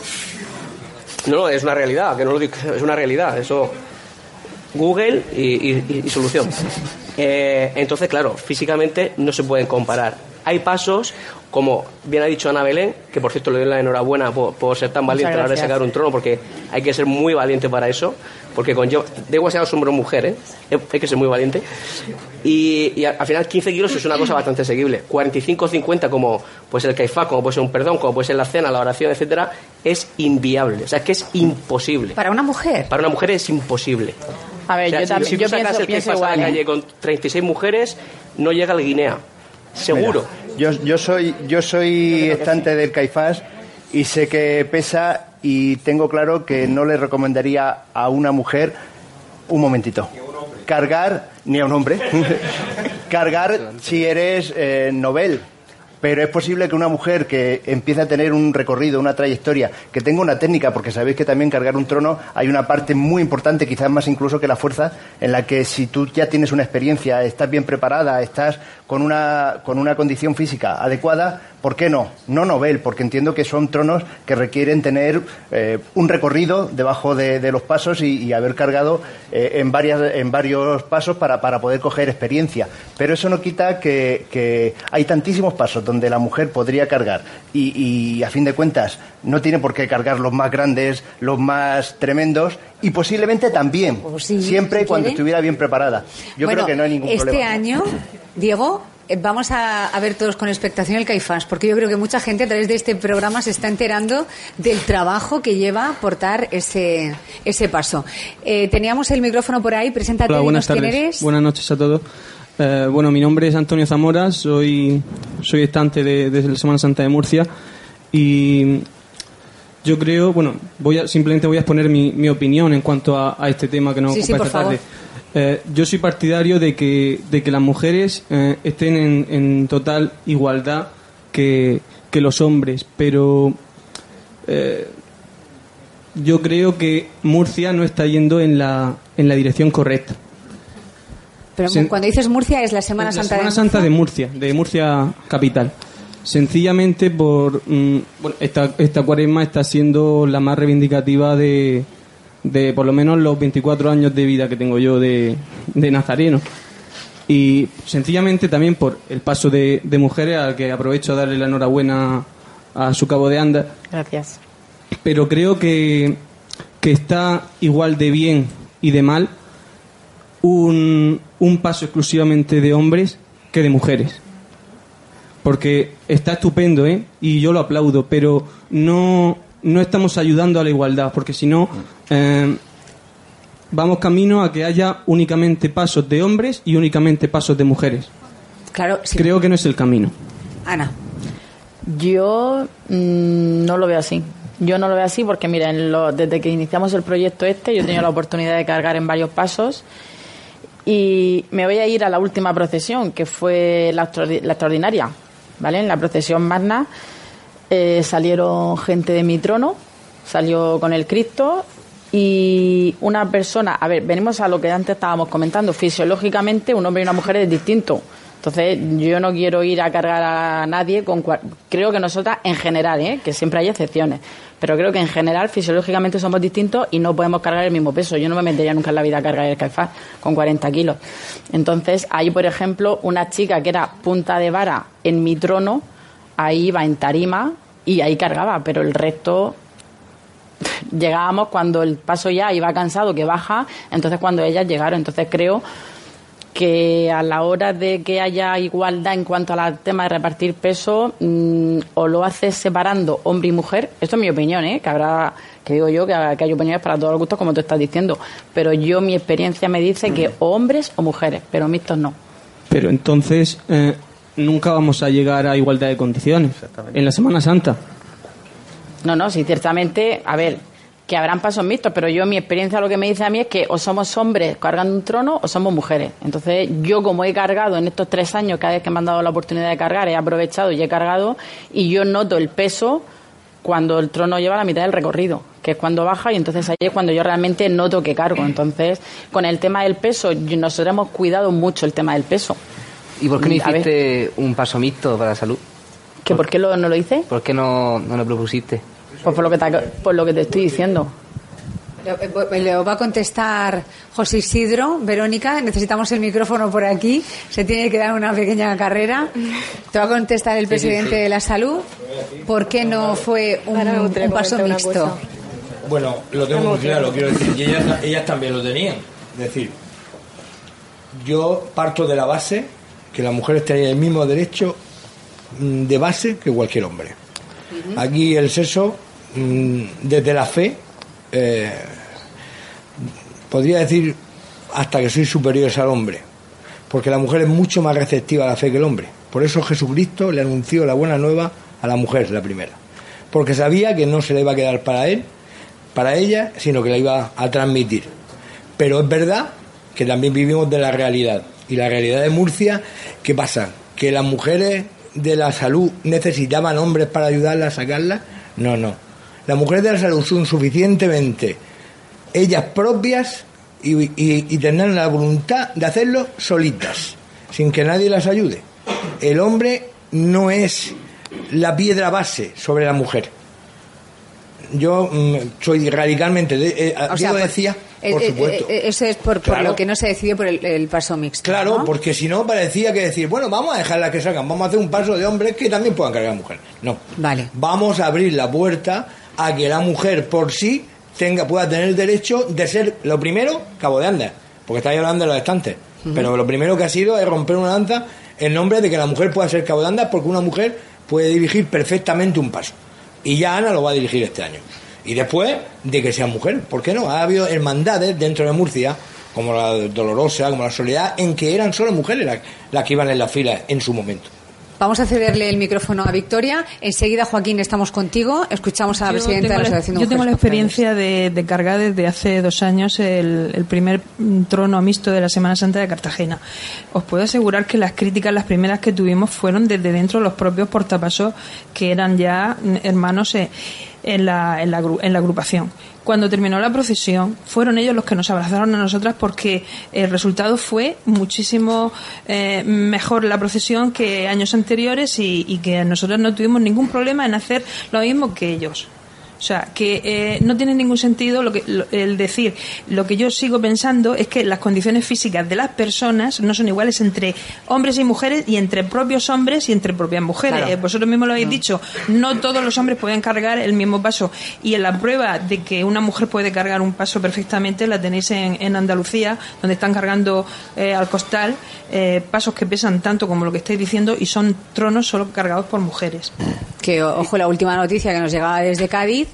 no, no, es una realidad, que no lo digo, es una realidad, eso Google y, y- y solución. Eh, entonces, claro, físicamente no se pueden comparar. Hay pasos, como bien ha dicho Ana Belén, que por cierto le doy la enhorabuena por, por ser tan valiente a la hora de sacar un trono, porque hay que ser muy valiente para eso, porque con yo, da igual sea hombre o mujer, ¿eh? hay que ser muy valiente. Y, y al al final 15 kilos es una cosa bastante seguible. 45 50 como pues el caifás, como puede ser un perdón, como puede ser la cena, la oración, etcétera, es inviable. O sea, es que es imposible. Para una mujer. Para una mujer es imposible. A ver, O sea, yo si- también si tú yo sacas pienso, el pienso caifás a igual. la ¿eh? calle con 36 mujeres, no llega al Guinea. Seguro. Mira, yo, yo soy yo soy estante del Caifás y sé que pesa y tengo claro que no le recomendaría a una mujer un momentito. Cargar ni a un hombre. Cargar si eres eh, novel pero es posible que una mujer que empiece a tener un recorrido, una trayectoria, que tenga una técnica, porque sabéis que también cargar un trono hay una parte muy importante, quizás más incluso que la fuerza, en la que si tú ya tienes una experiencia, estás bien preparada, estás con una, con una condición física adecuada, ¿por qué no? No novel, porque entiendo que son tronos que requieren tener eh, un recorrido debajo de, de los pasos y, y haber cargado eh, en, varias, en varios pasos para, para poder coger experiencia. Pero eso no quita que, que hay tantísimos pasos donde la mujer podría cargar y, y, a fin de cuentas no tiene por qué cargar los más grandes, los más tremendos y posiblemente también, siempre si cuando estuviera bien preparada. Yo Bueno, creo que no hay ningún este problema. año, Diego, vamos a, a ver todos con expectación el Caifás, porque yo creo que mucha gente a través de este programa se está enterando del trabajo que lleva portar ese, ese paso. Eh, teníamos el micrófono por ahí, preséntate, Hola, buenas dinos quién tardes. eres. Buenas noches a todos. Eh, bueno, mi nombre es Antonio Zamora, soy, soy estante de, de la Semana Santa de Murcia y yo creo, bueno, voy a, simplemente voy a exponer mi, mi opinión en cuanto a, a este tema que nos Sí, ocupa por esta favor. Eh, yo soy partidario de que, de que las mujeres eh, estén en, en total igualdad que, que los hombres, pero eh, yo creo que Murcia no está yendo en la, en la dirección correcta. Pero cuando dices Murcia es la Semana la Santa Semana de Santa de Murcia, de Murcia capital. Sencillamente por mm, bueno, esta, esta cuaresma está siendo la más reivindicativa de, de por lo menos los 24 años de vida que tengo yo de, de nazareno. Y sencillamente también por el paso de, de mujeres, al que aprovecho a darle la enhorabuena a su cabo de anda, Gracias. pero creo que, que está igual de bien y de mal un, un paso exclusivamente de hombres que de mujeres. Porque está estupendo, ¿eh? Y yo lo aplaudo, pero no, no estamos ayudando a la igualdad, porque si no, eh, vamos camino a que haya únicamente pasos de hombres y únicamente pasos de mujeres. Claro, sí. Creo que no es el camino. Ana. Yo mm, no lo veo así. Yo no lo veo así porque, mira, en lo- desde que iniciamos el proyecto este, yo he tenido la oportunidad de cargar en varios pasos y me voy a ir a la última procesión, que fue la, la extraordinaria, ¿vale? En la procesión magna eh, salieron gente de mi trono, salió con el Cristo y una persona, a ver, venimos a lo que antes estábamos comentando, fisiológicamente un hombre y una mujer es distinto. Entonces, yo no quiero ir a cargar a nadie con... Creo que nosotras, en general, ¿eh? que siempre hay excepciones, pero creo que en general fisiológicamente somos distintos y no podemos cargar el mismo peso. Yo no me metería nunca en la vida a cargar el caifás con 40 kilos. Entonces, ahí, por ejemplo, una chica que era punta de vara en mi trono, ahí iba en tarima y ahí cargaba, pero el resto llegábamos cuando el paso ya iba cansado, que baja, entonces cuando ellas llegaron. Entonces creo que a la hora de que haya igualdad en cuanto al tema de repartir peso, mm, o lo haces separando hombre y mujer, esto es mi opinión, ¿eh? que habrá, que digo yo, que, que hay opiniones para todos los gustos, como tú estás diciendo, pero yo mi experiencia me dice que o hombres o mujeres, pero mixtos no. Pero entonces eh, nunca vamos a llegar a igualdad de condiciones. En la Semana Santa. No, no, sí, ciertamente, a ver, que habrán pasos mixtos, pero yo mi experiencia lo que me dice a mí es que o somos hombres cargando un trono o somos mujeres. Entonces yo como he cargado en estos tres años, cada vez que me han dado la oportunidad de cargar, he aprovechado y he cargado y yo noto el peso cuando el trono lleva la mitad del recorrido, que es cuando baja y entonces ahí es cuando yo realmente noto que cargo. Entonces, con el tema del peso, nosotros hemos cuidado mucho el tema del peso. ¿Y por qué no hiciste un paso mixto para la salud? ¿Que por qué lo, no lo hice? ¿Por qué no, no lo propusiste? Pues por lo que te, por lo que te estoy diciendo. Le le va a contestar José Isidro. Verónica, necesitamos el micrófono por aquí. Se tiene que dar una pequeña carrera. Te va a contestar el Sí, sí, presidente sí. de la salud. ¿Por qué no fue un, un paso mixto? Bueno, lo tengo muy claro. quiero decir, y ellas, ellas también lo tenían. Es decir, yo parto de la base que las mujeres tenían el mismo derecho mm, de base que cualquier hombre. Aquí el sexo, mm, desde la fe, eh, podría decir hasta que soy superiores al hombre, porque la mujer es mucho más receptiva a la fe que el hombre. Por eso Jesucristo le anunció la buena nueva a la mujer, la primera, porque sabía que no se le iba a quedar para él, para ella, sino que la iba a transmitir. Pero es verdad que también vivimos de la realidad. Y la realidad de Murcia, ¿qué pasa? ¿Que las mujeres de la salud necesitaban hombres para ayudarlas a sacarlas? No, no. Las mujeres de la salud son suficientemente ellas propias y, y, y tendrán la voluntad de hacerlo solitas, sin que nadie las ayude. El hombre no es la piedra base sobre la mujer. Yo mm, soy radicalmente... De, eh, O sea, Diego por- decía, por eh, supuesto. eh, eso es por, por lo que no se decidió por el, el paso mixto. Claro, ¿no? porque si no parecía que decir, bueno, vamos a dejarlas que salgan, vamos a hacer un paso de hombres que también puedan cargar mujeres. No. Vale. Vamos a abrir la puerta a que la mujer por sí tenga, pueda tener el derecho de ser, lo primero, cabo de andas, porque estáis hablando de los estantes. Pero lo primero que ha sido es romper una lanza en nombre de que la mujer pueda ser cabo de andas, porque una mujer puede dirigir perfectamente un paso. Y ya Ana lo va a dirigir este año. Y después de que sea mujer, ¿por qué no? Ha habido hermandades dentro de Murcia, como la Dolorosa, como la Soledad, en que eran solo mujeres las, las que iban en la fila en su momento. Vamos a cederle el micrófono a Victoria. Enseguida, Joaquín, estamos contigo. Escuchamos a la Yo presidenta de la Asociación de Yo tengo la experiencia de, de cargar desde hace dos años el, el primer mm, trono mixto de la Semana Santa de Cartagena. Os puedo asegurar que las críticas, las primeras que tuvimos, fueron desde dentro de los propios portapasos que eran ya mm, hermanos eh, en la, en la, en la agrupación. Cuando terminó la procesión, fueron ellos los que nos abrazaron a nosotras porque el resultado fue muchísimo eh, mejor la procesión que años anteriores y, y que nosotros no tuvimos ningún problema en hacer lo mismo que ellos. O sea, que eh, no tiene ningún sentido lo que, lo- el decir. Lo que yo sigo pensando es que las condiciones físicas de las personas no son iguales entre hombres y mujeres y entre propios hombres y entre propias mujeres. Claro. Eh, vosotros mismos lo habéis dicho. No todos los hombres pueden cargar el mismo paso. Y en la prueba de que una mujer puede cargar un paso perfectamente la tenéis en, en Andalucía, donde están cargando eh, al costal eh, pasos que pesan tanto como lo que estáis diciendo y son tronos solo cargados por mujeres. Que, ojo, la última noticia que nos llegaba desde Cádiz,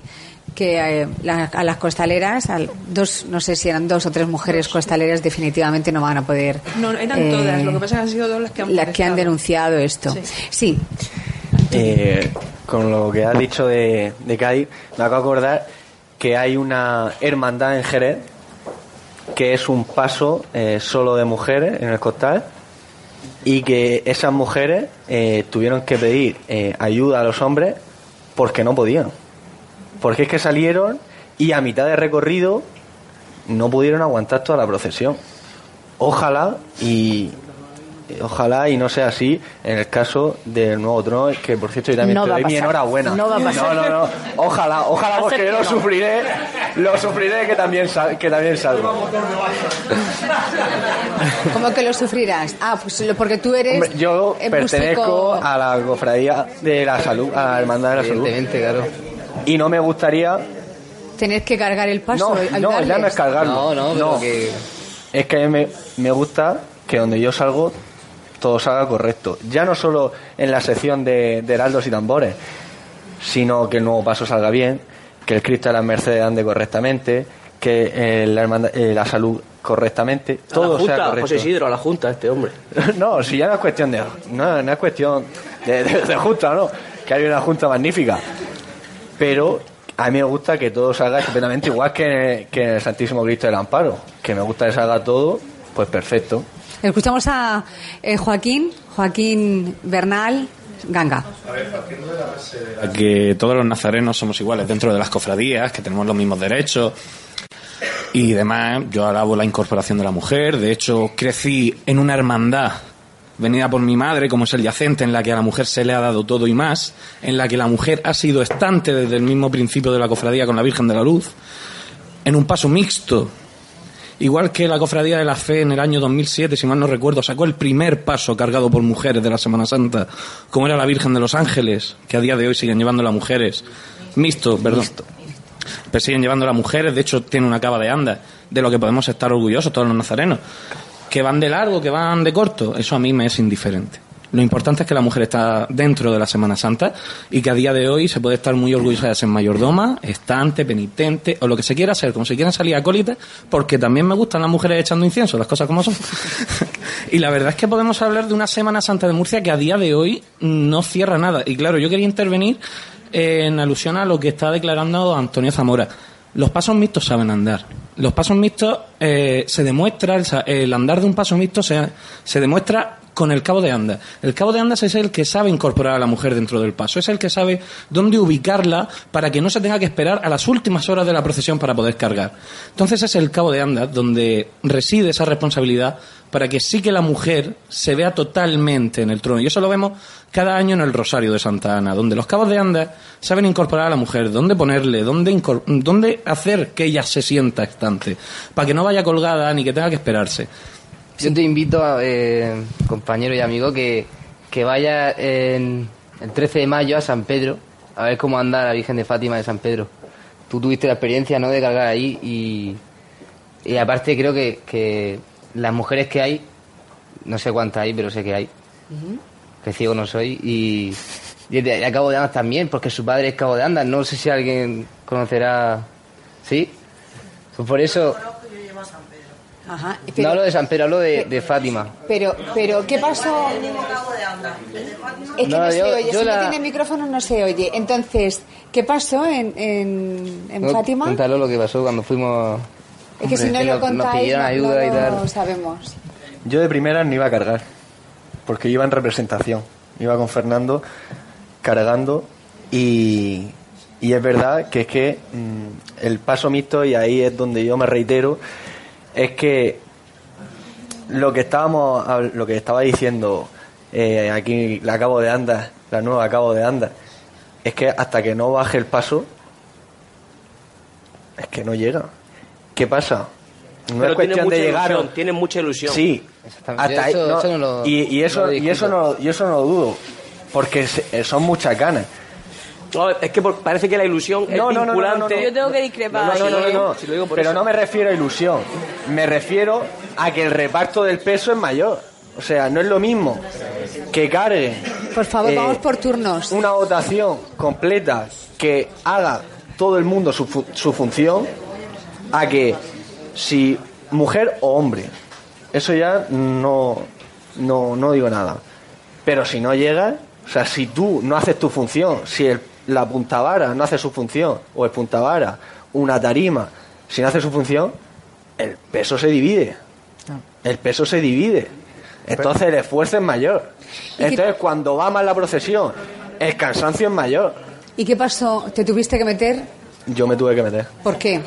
que eh, la- a las costaleras, al- dos, no sé si eran dos o tres mujeres costaleras, definitivamente no van a poder. No, eran eh, todas. Lo que pasa es que han sido dos las que han las que han protestado. denunciado esto. Sí. Eh, con lo que has dicho de, de Cádiz, me acabo de acordar que hay una hermandad en Jerez que es un paso eh, solo de mujeres en el costal y que esas mujeres eh, tuvieron que pedir eh, ayuda a los hombres porque no podían. Porque es que salieron y a mitad de recorrido no pudieron aguantar toda la procesión. Ojalá y ojalá y no sea así en el caso del nuevo trono, que por cierto yo también No te doy mi enhorabuena. No va a pasar. No, no, no. Ojalá, ojalá porque que lo no. sufriré, lo sufriré que también sal- que también salgo. ¿Cómo que lo sufrirás? Ah, pues lo- porque tú eres. Hombre, yo pertenezco músico- a la cofradía de la salud, a la hermandad de la salud. claro. Y no me gustaría Tener que cargar el paso. no, no, ya no es cargarlo. No, no, pero que- Es que me, me gusta que que donde yo salgo todo salga correcto. Ya no solo en la sección de, de heraldos y tambores, sino que el nuevo paso salga bien, que el Cristo de las Mercedes ande correctamente, que eh, la, hermandad- eh, la salud correctamente, A todo la Junta, sea correcto. José Isidro, a la Junta, este hombre. no, si ya no es cuestión de. No, no es cuestión de, de- de junta, ¿no? Que hay una junta magnífica. Pero a mí me gusta que todo salga estupendamente, igual que, que en el Santísimo Cristo del Amparo. Que me gusta que salga todo, pues perfecto. Escuchamos a eh, Joaquín, Joaquín Bernal, Ganga. a que todos los nazarenos somos iguales dentro de las cofradías, que tenemos los mismos derechos y demás. Yo alabo la incorporación de la mujer. De hecho, crecí en una hermandad venida por mi madre, como es el yacente, en la que a la mujer se le ha dado todo y más, en la que la mujer ha sido estante desde el mismo principio de la cofradía con la Virgen de la Luz, en un paso mixto. Igual que la Cofradía de la Fe en el año 2007, si mal no recuerdo, sacó el primer paso cargado por mujeres de la Semana Santa, como era la Virgen de los Ángeles, que a día de hoy siguen llevando las mujeres. Mixto, perdón. Pero siguen llevando las mujeres, de hecho tiene una cava de anda, de lo que podemos estar orgullosos todos los nazarenos. Que van de largo, que van de corto, eso a mí me es indiferente. Lo importante es que la mujer está dentro de la Semana Santa y que a día de hoy se puede estar muy orgullosa de ser mayordoma, estante, penitente o lo que se quiera hacer, como si quieren salir acólitas, porque también me gustan las mujeres echando incienso, las cosas como son. y la verdad es que podemos hablar de una Semana Santa de Murcia que a día de hoy no cierra nada. Y claro, yo quería intervenir en alusión a lo que está declarando Antonio Zamora. Los pasos mixtos saben andar. Los pasos mixtos eh, se demuestra, el, el andar de un paso mixto se, se demuestra con el cabo de andas. El cabo de andas es el que sabe incorporar a la mujer dentro del paso, es el que sabe dónde ubicarla para que no se tenga que esperar a las últimas horas de la procesión para poder cargar. Entonces es el cabo de andas donde reside esa responsabilidad para que sí que la mujer se vea totalmente en el trono. Y eso lo vemos cada año en el Rosario de Santa Ana, donde los cabos de andas saben incorporar a la mujer, dónde ponerle, dónde, dónde hacer que ella se sienta estante, para que no vaya colgada ni que tenga que esperarse. Yo te invito, a, eh, compañero y amigo, que, que vaya en el 13 de mayo a San Pedro a ver cómo anda la Virgen de Fátima de San Pedro. Tú tuviste la experiencia ¿no? de cargar ahí y, y aparte creo que, que las mujeres que hay, no sé cuántas hay, pero sé que hay, que ciego no soy, y, y de, de Cabo de Andas también, porque su padre es Cabo de Andas. No sé si alguien conocerá. ¿Sí? Pues por eso. Ajá. No hablo de San Pedro, hablo de, de Fátima. Pero, pero, ¿qué pasó? Es que no, No, se yo- oye. yo si la- no tiene micrófono no se oye. Entonces, ¿qué pasó en, en, en No, Fátima? Cuéntalo lo que pasó cuando fuimos. Es que si no lo nos contáis, ayuda no y tal. lo sabemos. Yo de primera no iba a cargar, porque iba en representación. Iba con Fernando cargando y, y es verdad que es que mm, el paso mixto, y ahí es donde yo me reitero, es que lo que estábamos lo que estaba diciendo eh, aquí la cabo de andas, la nueva cabo de andas, es que hasta que no baje el paso, es que no llega. ¿Qué pasa? No Pero es cuestión tiene mucha de llegar. ilusión, tiene mucha ilusión. Sí, hasta ahí, Eso- no, eso no lo- y, y eso no lo y eso no y eso no lo dudo, porque se- eh, son muchas ganas. No, es que por- parece que la ilusión es No, no, no, no, vinculante. no, no. Yo tengo que discrepar. No, no, no, no, no. Si lo digo por Pero eso. no me refiero a ilusión. Me refiero a que el reparto del peso es mayor. O sea, no es lo mismo que cargue Por favor, Eh, vamos por turnos. una votación completa que haga todo el mundo su, fu- su función a que si mujer o hombre. Eso ya no, no, no digo nada. Pero si no llega, o sea, si tú no haces tu función, si el, la puntavara no hace su función, o el puntavara, una tarima, si no hace su función, el peso se divide. El peso se divide. Entonces el esfuerzo es mayor. Entonces cuando va mal la procesión, el cansancio es mayor. ¿Y qué pasó? ¿Te tuviste que meter? Yo me tuve que meter. ¿Por qué?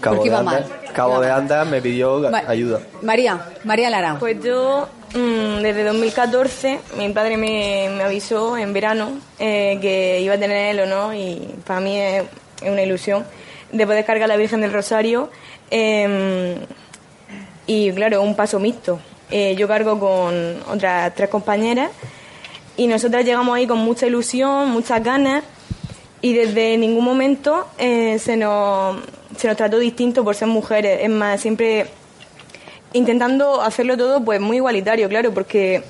Cabo Porque de mal. Cabo. Andas me pidió Ma- ayuda. María, María Lara. Pues yo, mm, desde 2014, mi padre me, me avisó en verano eh, que iba a tener el honor, y para mí es, es una ilusión, de poder cargar a la Virgen del Rosario. eh, y claro, un paso mixto. Eh, yo cargo con otras tres compañeras y nosotras llegamos ahí con mucha ilusión, muchas ganas y desde ningún momento eh, se, nos, se nos trató distinto por ser mujeres. Es más, siempre intentando hacerlo todo pues muy igualitario, claro, porque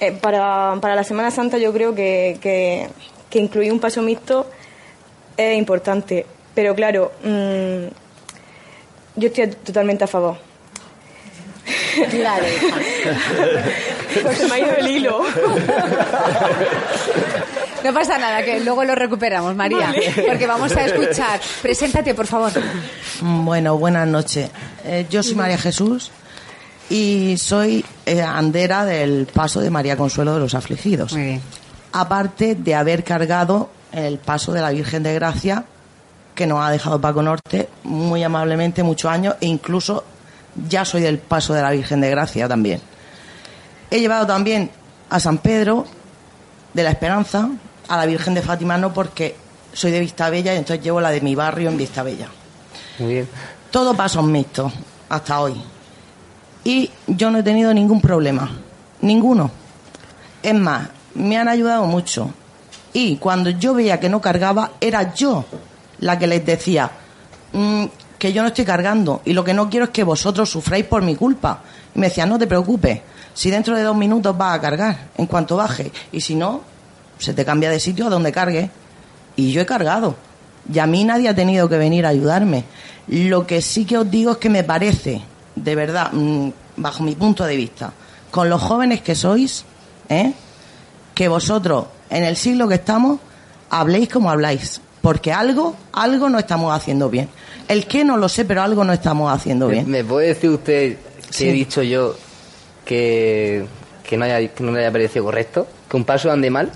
eh, para, para la Semana Santa yo creo que, que, que incluir un paso mixto es importante. Pero claro, mm, yo estoy totalmente a favor. Claro. se me ha ido el hilo. No pasa nada, que luego lo recuperamos, María. Vale. Porque vamos a escuchar. Preséntate, por favor. Bueno, buenas noches. Eh, yo soy María Jesús y soy eh, andera del paso de María Consuelo de los Afligidos. Aparte de haber cargado el paso de la Virgen de Gracia que nos ha dejado Paco Norte muy amablemente muchos años e incluso ya soy del paso de la Virgen de Gracia también. He llevado también a San Pedro de la Esperanza, a la Virgen de Fátima no porque soy de Vistabella y entonces llevo la de mi barrio en Vistabella. Muy bien. Todo pasos mixtos hasta hoy. Y yo no he tenido ningún problema. Ninguno. Es más, me han ayudado mucho. Y cuando yo veía que no cargaba, era yo la que les decía "Mm, que yo no estoy cargando y lo que no quiero es que vosotros sufráis por mi culpa. Y me decían, no te preocupes, si dentro de dos minutos vas a cargar, en cuanto baje. Y si no, se te cambia de sitio a donde cargue. Y yo he cargado. Y a mí nadie ha tenido que venir a ayudarme. Lo que sí que os digo es que me parece, de verdad, mm, bajo mi punto de vista, con los jóvenes que sois, ¿eh? que vosotros, en el siglo que estamos, habléis como habláis. Porque algo, algo no estamos haciendo bien. El que no lo sé, pero algo no estamos haciendo bien. ¿Me puede decir usted que Sí. he dicho yo que, que, no haya, que no le haya parecido correcto? ¿Que un paso ande mal?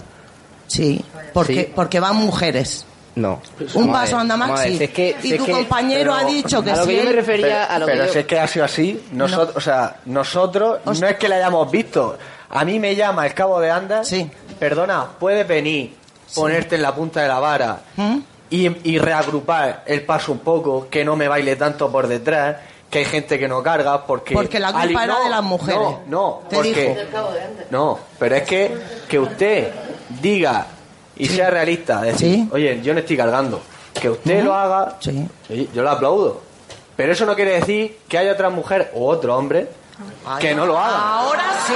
Sí, porque, Sí. porque van mujeres. No. Un paso anda ver, sí. si es que- y si es tu que- compañero ha pero- dicho que a lo si yo me refería, a lo pero que si yo- es que ha sido así, nosotros, o sea, nosotros no es que la hayamos visto. A mí me llama el cabo de Andas. Perdona, puedes venir, ponerte en la punta de la vara ¿Mm? y, y reagrupar el paso un poco, que no me baile tanto por detrás, que hay gente que no carga porque Porque la culpa Ali- era no, de las mujeres. No, no, Te porque dijo. no, pero es que que usted diga y sea realista, decir, oye, yo no estoy cargando, que usted lo haga, yo lo aplaudo. Pero eso no quiere decir que haya otra mujer o otro hombre que no lo haga. Ahora sí.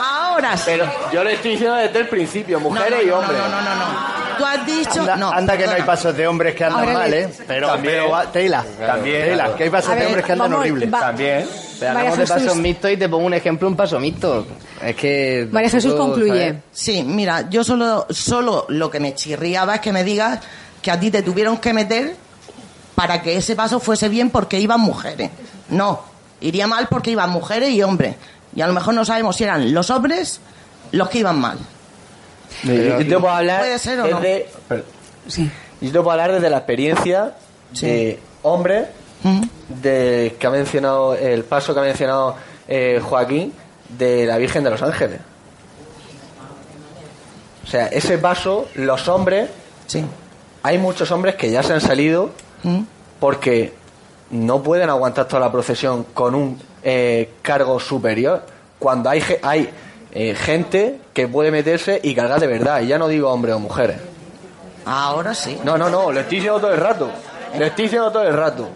Ahora sí. Pero yo le estoy diciendo desde el principio, mujeres y hombres. No, no, no, no. Tú has dicho. Anda, no, anda que no hay pasos de hombres que andan Ahora mal, ¿eh? Pero, También. pero va- Teila, También. Teila, que hay pasos A de ver, hombres que andan horribles. También. Pero hablamos de pasos mixtos y te pongo un ejemplo, un paso mixto. Es que... tampoco, ¿sabes? Sí, mira, yo solo, solo lo que me chirriaba es que me digas que a ti te tuvieron que meter para que ese paso fuese bien porque iban mujeres. No, iría mal porque iban mujeres y hombres. Y a lo mejor no sabemos si eran los hombres los que iban mal. Yo yo te puedo hablar Puede ser o no. desde, yo te puedo hablar desde la experiencia de hombre de que ha mencionado el paso que ha mencionado eh, Joaquín de la Virgen de los Ángeles. O sea, ese paso, los hombres, hay muchos hombres que ya se han salido porque no pueden aguantar toda la procesión con un eh, cargo superior. Cuando hay, ge- hay eh, gente que puede meterse y cargar de verdad, y ya no digo hombres o mujeres. Ahora sí. No, no, no, lo estoy diciendo todo el rato. Lo estoy diciendo todo el rato.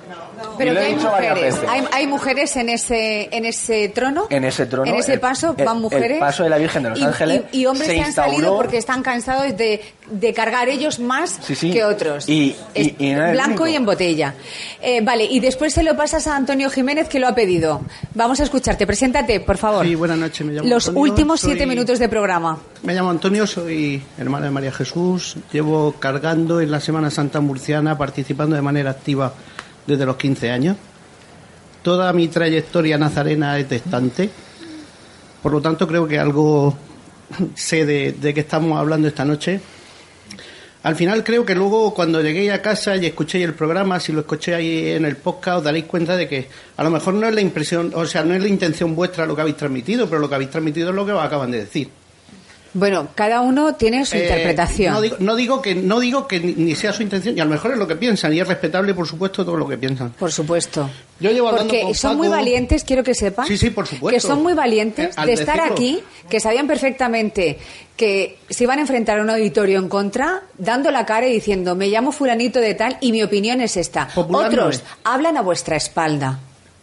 Pero que he hay mujeres. veces. Hay, hay mujeres en ese, en ese trono. En ese trono. En ese el- paso el- van mujeres. El paso de la Virgen de los y, Ángeles. y- y hombres se que han salido instauró- porque están cansados de, de cargar ellos más Sí, sí. que otros. Y, no Blanco y en botella. Eh, vale, y después se lo pasas a Antonio Jiménez que lo ha pedido. Vamos a escucharte. Preséntate, por favor. Sí, buenas noches. Me llamo Los Antonio, últimos soy- siete minutos de programa. Me llamo Antonio, soy hermano de María Jesús. Llevo cargando en la Semana Santa Murciana, participando de manera activa desde los 15 años. Toda mi trayectoria nazarena es distante. Por lo tanto, creo que algo sé de, de qué estamos hablando esta noche. Al final creo que luego cuando llegué a casa y escuché el programa, si lo escuché ahí en el podcast, os daréis cuenta de que a lo mejor no es la impresión, o sea, no es la intención vuestra lo que habéis transmitido, pero lo que habéis transmitido es lo que acaban de decir. Bueno, cada uno tiene su Eh, interpretación. No digo, no digo que no digo que ni, sea su intención, y a lo mejor es lo que piensan, y es respetable, por supuesto, todo lo que piensan. Por supuesto. Yo llevo hablando Porque con son muy valientes, quiero que sepan. Sí, sí, por supuesto. Que son muy valientes Eh, de estar decirlo. aquí, que sabían perfectamente que se iban a enfrentar a un auditorio en contra, dando la cara y diciendo, me llamo fulanito de tal y mi opinión es esta. Popular no Otros es. hablan a vuestra espalda.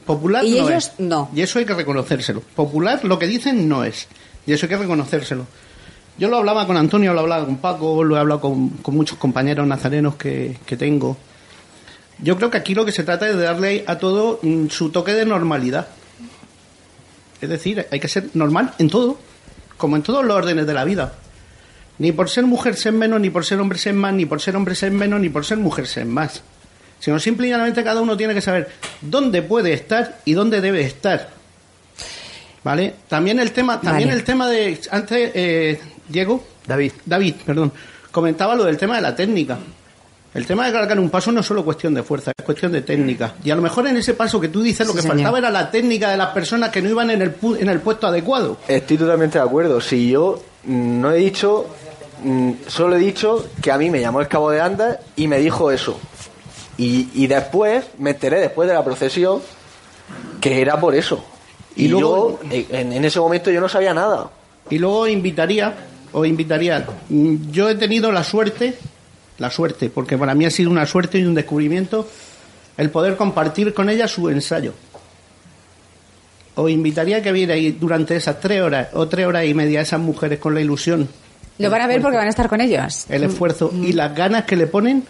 Popular Y no ellos es. no. Y eso hay que reconocérselo. Popular lo que dicen no es. Y eso hay que reconocérselo. Yo lo hablaba con Antonio, lo hablaba con Paco, lo he hablado con, muchos compañeros nazarenos que, que tengo. Yo creo que aquí lo que se trata es de darle a todo mm, su toque de normalidad. Es decir, hay que ser normal en todo, como en todos los órdenes de la vida. Ni por ser mujer ser menos, ni por ser hombre ser más, ni por ser hombre ser menos, ni por ser mujer ser más. Sino simple y cada uno tiene que saber dónde puede estar y dónde debe estar. ¿Vale? También el tema, también Vale. el tema de antes eh, Diego, David, David, perdón, comentaba lo del tema de la técnica. El tema de cargar un paso no es solo cuestión de fuerza, es cuestión de técnica. Y a lo mejor en ese paso que tú dices lo Sí, que señor. faltaba era la técnica de las personas que no iban en el, pu- en el puesto adecuado. Estoy totalmente de acuerdo. Si yo mm, no he dicho, mm, solo he dicho que a mí me llamó el cabo de Andas y me dijo eso. Y, y después me enteré, después de la procesión, que era por eso. Y, Y luego- yo, eh, en, en ese momento yo no sabía nada. Y luego invitaría, o invitaría, mm, yo he tenido la suerte, la suerte, porque para mí ha sido una suerte y un descubrimiento, el poder compartir con ella su ensayo. Os invitaría a que vierais durante esas tres horas o tres horas y media esas mujeres con la ilusión, Lo van a ver porque van a estar con ellos. el esfuerzo y las ganas que le ponen,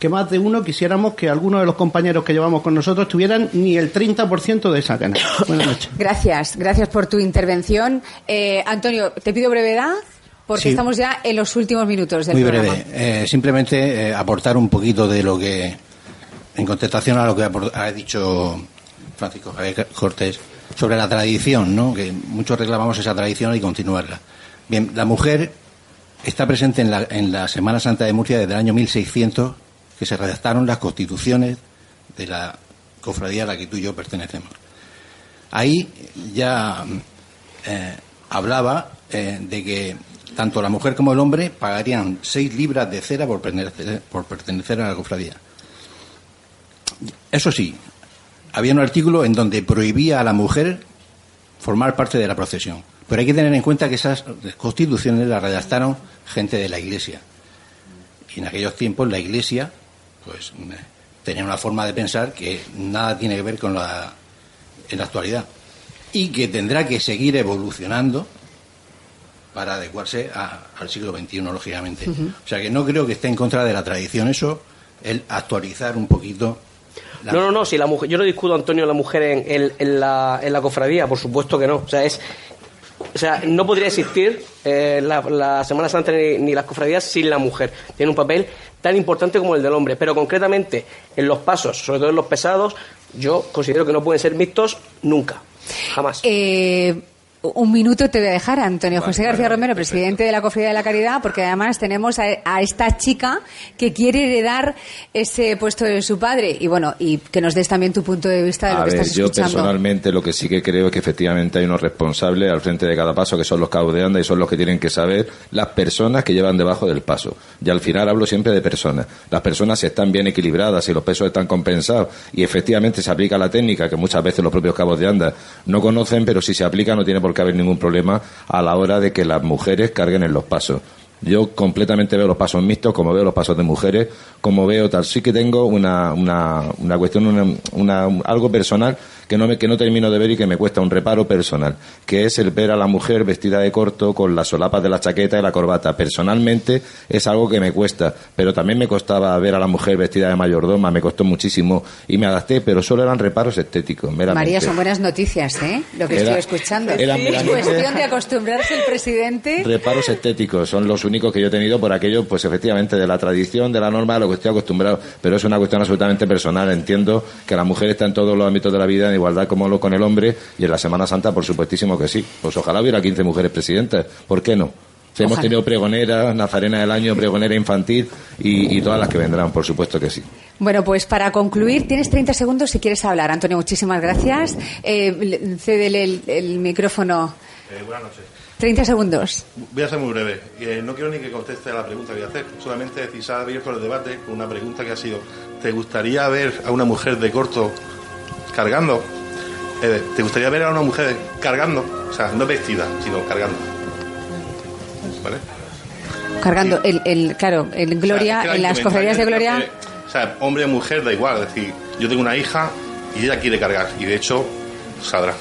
que más de uno quisiéramos que algunos de los compañeros que llevamos con nosotros tuvieran ni el 30% de esas ganas. Buenas noches. Gracias, gracias por tu intervención. Eh, Antonio, te pido brevedad porque Sí. estamos ya en los últimos minutos del Muy programa. breve. Eh, simplemente eh, aportar un poquito de lo que, en contestación a lo que ha dicho Francisco Javier Cortés, sobre la tradición, ¿no? que muchos reclamamos esa tradición y continuarla. Bien, la mujer está presente en la, en la Semana Santa de Murcia desde el año 1600, que se redactaron las constituciones de la cofradía a la que tú y yo pertenecemos. Ahí ya eh, hablaba eh, de que tanto la mujer como el hombre pagarían seis libras de cera por pertenecer, por pertenecer a la cofradía. Eso sí, había un artículo en donde prohibía a la mujer formar parte de la procesión. Pero hay que tener en cuenta que esas constituciones las redactaron gente de la Iglesia. Y en aquellos tiempos la Iglesia, pues, eh, tenía una forma de pensar que nada tiene que ver con la, en la actualidad. Y que tendrá que seguir evolucionando para adecuarse a- al siglo XXI, lógicamente. O sea que no creo que esté en contra de la tradición eso, el actualizar un poquito. la- No, no, no, si la mujer, yo no discuto, Antonio, la mujer en, en- en la, en la cofradía, por supuesto que no. O sea, es, o sea no podría existir eh, la, Semana Santa ni, ni las cofradías sin la mujer. Tiene un papel tan importante como el del hombre, pero concretamente en los pasos, sobre todo en los pesados, yo considero que no pueden ser mixtos nunca, jamás. Eh, un minuto te voy a dejar, Antonio José García Romero, presidente de la Cofradía de la Caridad, porque además tenemos a, a esta chica que quiere heredar ese puesto de su padre. Y bueno, y que nos des también tu punto de vista de lo que estás yo escuchando. personalmente lo que sí que creo es que efectivamente hay unos responsables al frente de cada paso que son los cabos de anda y son los que tienen que saber las personas que llevan debajo del paso. Y al final hablo siempre de personas. Las personas si están bien equilibradas y los pesos están compensados y efectivamente se aplica la técnica que muchas veces los propios cabos de anda no conocen, pero si se aplica no tiene por qué haber ningún problema a la hora de que las mujeres carguen en los pasos. Yo completamente veo los pasos mixtos, como veo los pasos de mujeres, como veo tal. Sí que tengo una, una, una cuestión, una, una- algo personal que no, me, que no termino de ver y que me cuesta un reparo personal, que es el ver a la mujer vestida de corto con las solapas de la chaqueta y la corbata. Personalmente es algo que me cuesta, pero también me costaba ver a la mujer vestida de mayordoma, me costó muchísimo y me adapté, pero solo eran reparos estéticos. meramente. María, son buenas noticias, ¿eh? Lo que Era- estoy escuchando. era es cuestión de acostumbrarse el presidente. Reparos estéticos son los únicos que yo he tenido por aquello, pues efectivamente, de la tradición, de la norma, a lo que estoy acostumbrado. Pero es una cuestión absolutamente personal. Entiendo que la mujer está en todos los ámbitos de la vida igualdad como lo con el hombre y en la Semana Santa, por supuestísimo que sí. Pues ojalá hubiera 15 mujeres presidentas. ¿Por qué no? Si hemos tenido pregonera, nazarena del año, pregonera infantil y, y todas las que vendrán, por supuesto que sí. Bueno, pues para concluir, tienes 30 segundos si quieres hablar. Antonio, muchísimas gracias. Eh, le- cédele el, el micrófono. Eh, buenas noches. 30 segundos. Voy a ser muy breve. Eh, no quiero ni que conteste a la pregunta que voy a hacer. Solamente decir, se ha abierto el debate con una pregunta que ha sido: ¿te gustaría ver a una mujer de corto cargando? Eh, ¿Te gustaría ver a una mujer cargando? O sea, no vestida, sino cargando. ¿Vale? Cargando el, el claro, en Gloria, O sea, es que en la las cofradías de Gloria. O sea, hombre o mujer da igual. Es decir, yo tengo una hija y ella quiere cargar y de hecho saldrá.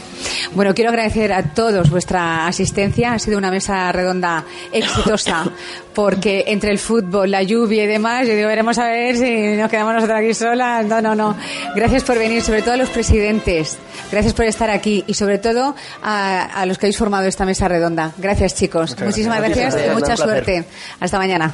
Bueno, quiero agradecer a todos vuestra asistencia. Ha sido una mesa redonda exitosa porque entre el fútbol, la lluvia y demás, yo digo, veremos a ver si nos quedamos nosotros aquí solas. No, no, no. Gracias por venir, sobre todo a los presidentes. Gracias por estar aquí y sobre todo a, a los que habéis formado esta mesa redonda. Gracias, chicos. Muchas Muchísimas gracias. gracias. Un Mucha suerte. Hasta mañana.